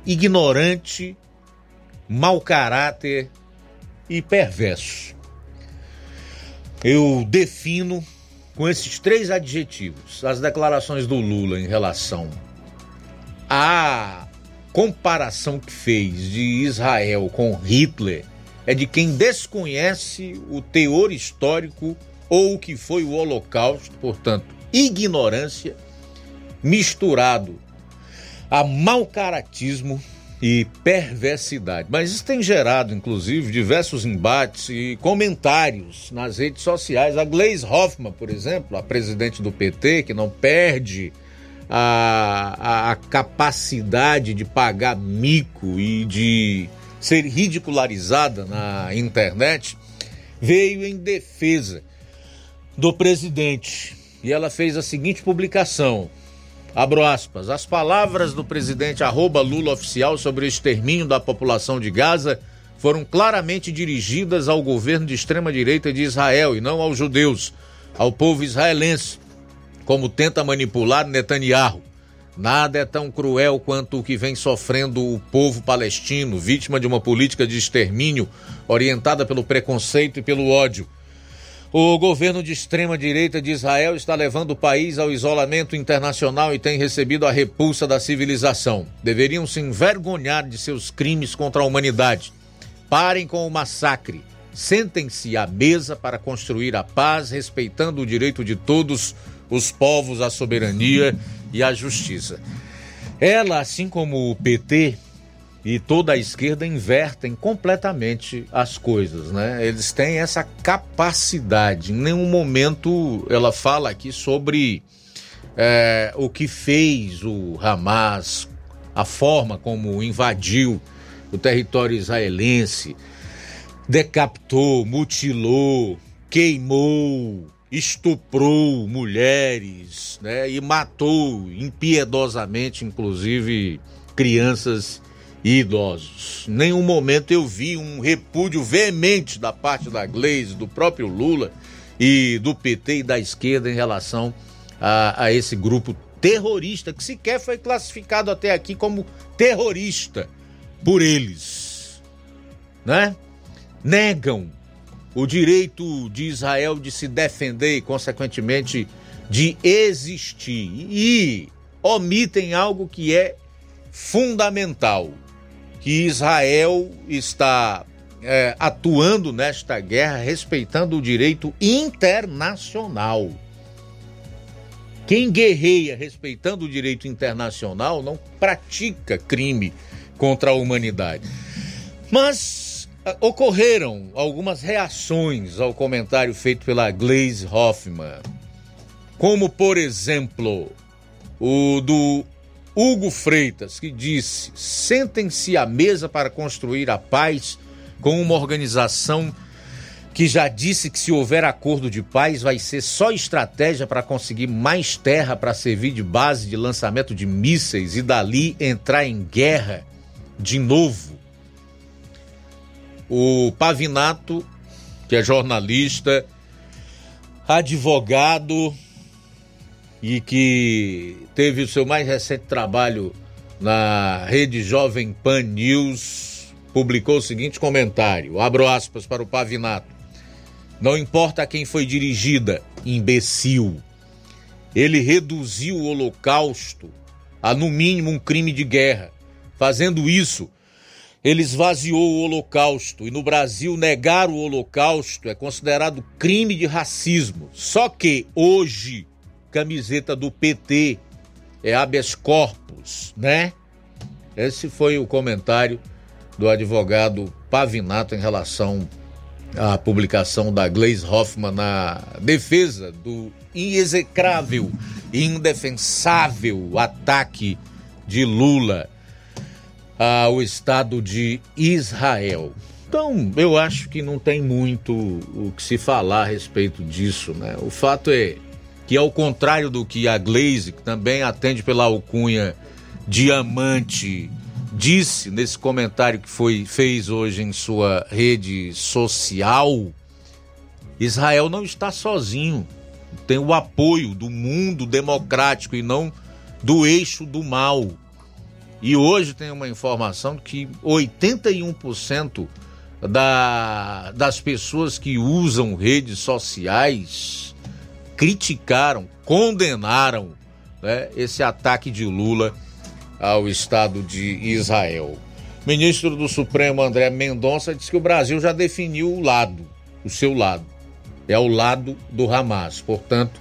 ignorante, mau caráter e perverso eu defino com esses três adjetivos as declarações do Lula em relação à comparação que fez de Israel com Hitler é de quem desconhece o teor histórico ou o que foi o Holocausto, portanto, ignorância misturado a mau caratismo e perversidade. Mas isso tem gerado, inclusive, diversos embates e comentários nas redes sociais. A Gleise Hoffmann, por exemplo, a presidente do PT, que não perde a, a, a capacidade de pagar mico e de ser ridicularizada na internet, veio em defesa do presidente. E ela fez a seguinte publicação: Abro aspas. As palavras do presidente Lula oficial sobre o extermínio da população de Gaza foram claramente dirigidas ao governo de extrema-direita de Israel e não aos judeus, ao povo israelense, como tenta manipular Netanyahu. Nada é tão cruel quanto o que vem sofrendo o povo palestino, vítima de uma política de extermínio orientada pelo preconceito e pelo ódio. O governo de extrema-direita de Israel está levando o país ao isolamento internacional e tem recebido a repulsa da civilização. Deveriam se envergonhar de seus crimes contra a humanidade. Parem com o massacre. Sentem-se à mesa para construir a paz, respeitando o direito de todos os povos à soberania e à justiça. Ela, assim como o PT, e toda a esquerda invertem completamente as coisas, né? Eles têm essa capacidade. Em nenhum momento ela fala aqui sobre é, o que fez o Hamas, a forma como invadiu o território israelense, decapitou, mutilou, queimou, estuprou mulheres, né? E matou impiedosamente, inclusive, crianças e idosos. Nenhum momento eu vi um repúdio veemente da parte da Gleisi, do próprio Lula e do PT e da esquerda em relação a, a esse grupo terrorista, que sequer foi classificado até aqui como terrorista por eles. Né? Negam o direito de Israel de se defender e, consequentemente, de existir. E omitem algo que é fundamental que Israel está é, atuando nesta guerra respeitando o direito internacional. Quem guerreia respeitando o direito internacional não pratica crime contra a humanidade. Mas é, ocorreram algumas reações ao comentário feito pela Glaze Hoffman, como por exemplo o do Hugo Freitas, que disse: sentem-se à mesa para construir a paz com uma organização que já disse que se houver acordo de paz vai ser só estratégia para conseguir mais terra para servir de base de lançamento de mísseis e dali entrar em guerra de novo. O Pavinato, que é jornalista, advogado e que teve o seu mais recente trabalho na rede Jovem Pan News, publicou o seguinte comentário: abro aspas para o Pavinato. Não importa a quem foi dirigida, imbecil. Ele reduziu o Holocausto a, no mínimo, um crime de guerra. Fazendo isso, ele esvaziou o Holocausto. E no Brasil, negar o Holocausto é considerado crime de racismo. Só que hoje, camiseta do PT é habeas corpus, né? Esse foi o comentário do advogado Pavinato em relação a publicação da Gleis Hoffmann na defesa do inexecrável e indefensável ataque de Lula ao Estado de Israel. Então, eu acho que não tem muito o que se falar a respeito disso, né? O fato é que, ao contrário do que a Glaze, que também atende pela alcunha Diamante disse nesse comentário que foi fez hoje em sua rede social, Israel não está sozinho. Tem o apoio do mundo democrático e não do eixo do mal. E hoje tem uma informação que 81% da, das pessoas que usam redes sociais criticaram, condenaram né, esse ataque de Lula ao Estado de Israel. Ministro do Supremo André Mendonça disse que o Brasil já definiu o lado, o seu lado. É o lado do Hamas. Portanto,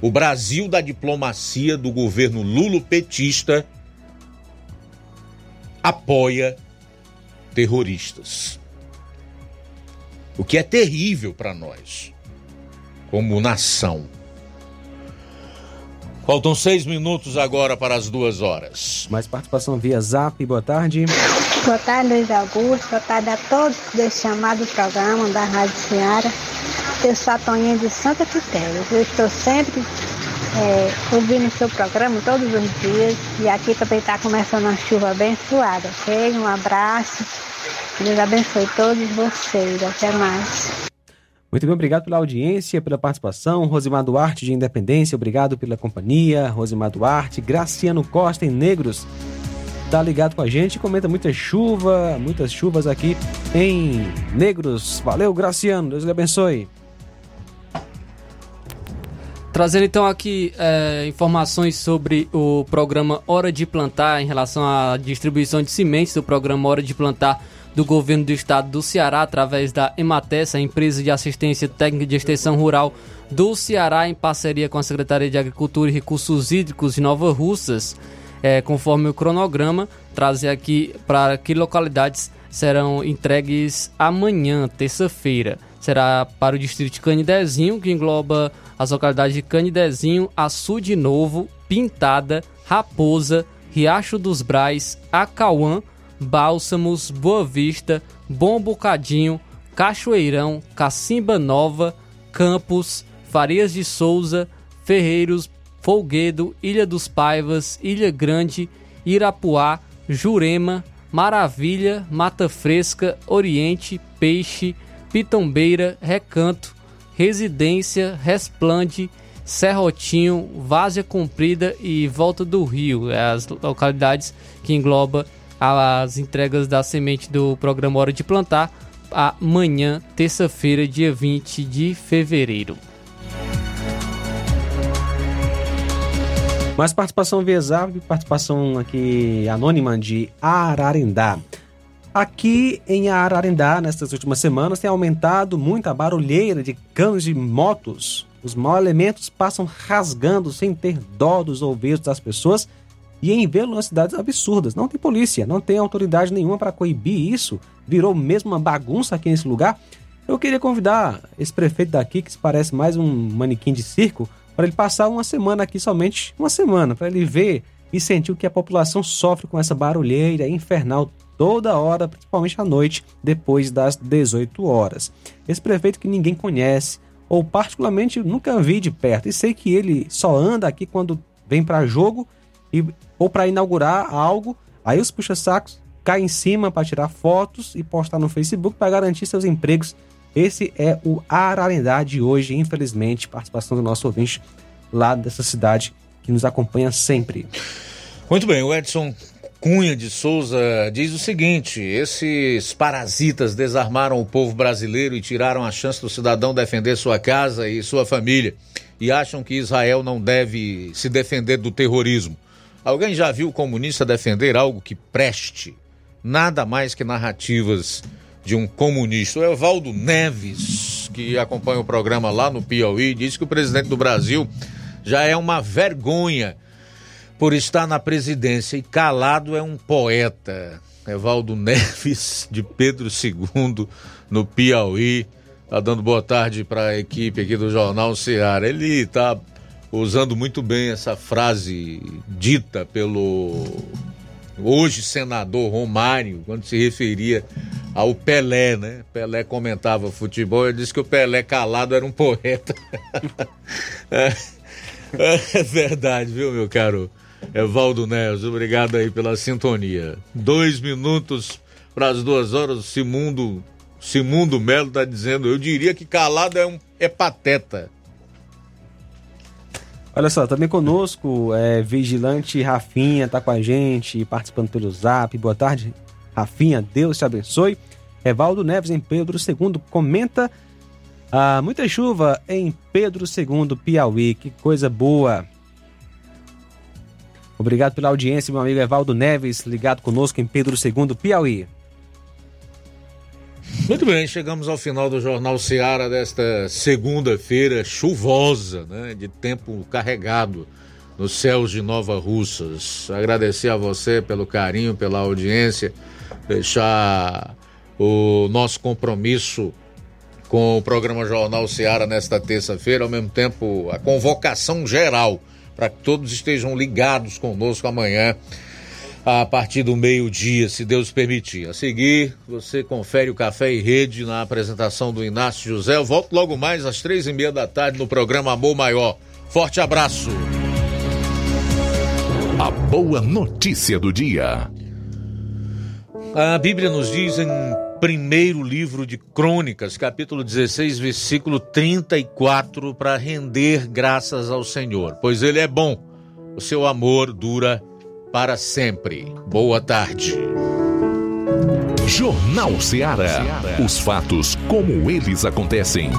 o Brasil da diplomacia do governo lulo-petista apoia terroristas. O que é terrível para nós, como nação. Faltam seis minutos agora para as duas horas. Mais participação via zap, boa tarde. Boa tarde, Luiz Augusto. Boa tarde a todos desse chamado programa da Rádio Ceará. Eu sou a Toninha de Santa Quitéria. Eu estou sempre é, ouvindo o seu programa todos os dias. E aqui também está começando uma chuva abençoada, ok? Um abraço. Deus abençoe todos vocês. Até mais. Muito bem, obrigado pela audiência, pela participação. Rosimar Duarte de Independência, obrigado pela companhia. Rosimar Duarte, Graciano Costa em Negros, tá ligado com a gente. Comenta muita chuva, muitas chuvas aqui em Negros. Valeu, Graciano, Deus lhe abençoe. Trazendo então aqui é, informações sobre o programa Hora de Plantar em relação à distribuição de sementes do programa Hora de Plantar do governo do estado do Ceará através da Emates, a empresa de assistência técnica de extensão rural do Ceará, em parceria com a Secretaria de Agricultura e Recursos Hídricos de Nova Russas, é, conforme o cronograma, trazer aqui para que localidades serão entregues amanhã, terça-feira. Será para o distrito de Canidezinho, que engloba as localidades de Canidezinho, Açu de Novo, Pintada, Raposa, Riacho dos Brais, Acauã, Bálsamos, Boa Vista, Bom Bocadinho, Cachoeirão, Cacimba Nova, Campos, Farias de Souza, Ferreiros, Folguedo, Ilha dos Paivas, Ilha Grande, Irapuá, Jurema, Maravilha, Mata Fresca, Oriente, Peixe, Pitombeira, Recanto, Residência, Resplande, Serrotinho, Várzea Comprida e Volta do Rio, é as localidades que engloba as entregas da semente do programa Hora de Plantar amanhã, terça-feira, dia 20 de fevereiro. Mais participação via Zap, participação aqui anônima de Ararindá. Aqui em Ararindá, nestas últimas semanas, tem aumentado muito a barulheira de cães de motos. Os maus elementos passam rasgando sem ter dó dos ouvidos das pessoas e em velocidades absurdas. Não tem polícia, não tem autoridade nenhuma para coibir isso. Virou mesmo uma bagunça aqui nesse lugar. Eu queria convidar esse prefeito daqui, que se parece mais um manequim de circo, para ele passar uma semana aqui somente, uma semana, para ele ver e sentir o que a população sofre com essa barulheira infernal toda hora, principalmente à noite, depois das 18 horas. Esse prefeito que ninguém conhece, ou particularmente nunca vi de perto, e sei que ele só anda aqui quando vem para jogo e, ou para inaugurar algo, aí os puxa-sacos caem em cima para tirar fotos e postar no Facebook para garantir seus empregos. Esse é o Ararendá de hoje, infelizmente, participação do nosso ouvinte lá dessa cidade que nos acompanha sempre. Muito bem, o Edson Cunha de Souza diz o seguinte: esses parasitas desarmaram o povo brasileiro e tiraram a chance do cidadão defender sua casa e sua família e acham que Israel não deve se defender do terrorismo. Alguém já viu o comunista defender algo que preste? Nada mais que narrativas de um comunista. O Evaldo Neves, que acompanha o programa lá no Piauí, disse que o presidente do Brasil já é uma vergonha por estar na presidência e calado é um poeta. Evaldo Neves, de Pedro II, no Piauí. Tá dando boa tarde para a equipe aqui do Jornal Ceará. Ele tá usando muito bem essa frase dita pelo hoje senador Romário, quando se referia ao Pelé, né? Pelé comentava futebol, ele disse que o Pelé calado era um poeta. [LAUGHS] é, é verdade, viu, meu caro Evaldo Neves? Obrigado aí pela sintonia. Dois minutos para as duas horas, Simundo, Simundo Melo está dizendo, eu diria que calado é um é pateta. Olha só, também conosco, é, Vigilante Rafinha tá com a gente, participando pelo zap. Boa tarde, Rafinha, Deus te abençoe. Evaldo Neves em Pedro II comenta ah, muita chuva em Pedro II, Piauí. Que coisa boa. Obrigado pela audiência, meu amigo Evaldo Neves, ligado conosco em Pedro II, Piauí. Muito bem, chegamos ao final do Jornal Seara desta segunda-feira chuvosa, né, de tempo carregado nos céus de Nova Russas. Agradecer a você pelo carinho, pela audiência, deixar o nosso compromisso com o programa Jornal Seara nesta terça-feira, ao mesmo tempo a convocação geral para que todos estejam ligados conosco amanhã a partir do meio-dia, se Deus permitir. A seguir, você confere o Café e Rede na apresentação do Inácio José. Eu volto logo mais às três e meia da tarde no programa Amor Maior. Forte abraço. A boa notícia do dia. A Bíblia nos diz em primeiro livro de Crônicas, capítulo 16, versículo 34, para render graças ao Senhor, pois Ele é bom, o seu amor dura para sempre. Boa tarde. Jornal Ceará. Os fatos como eles acontecem.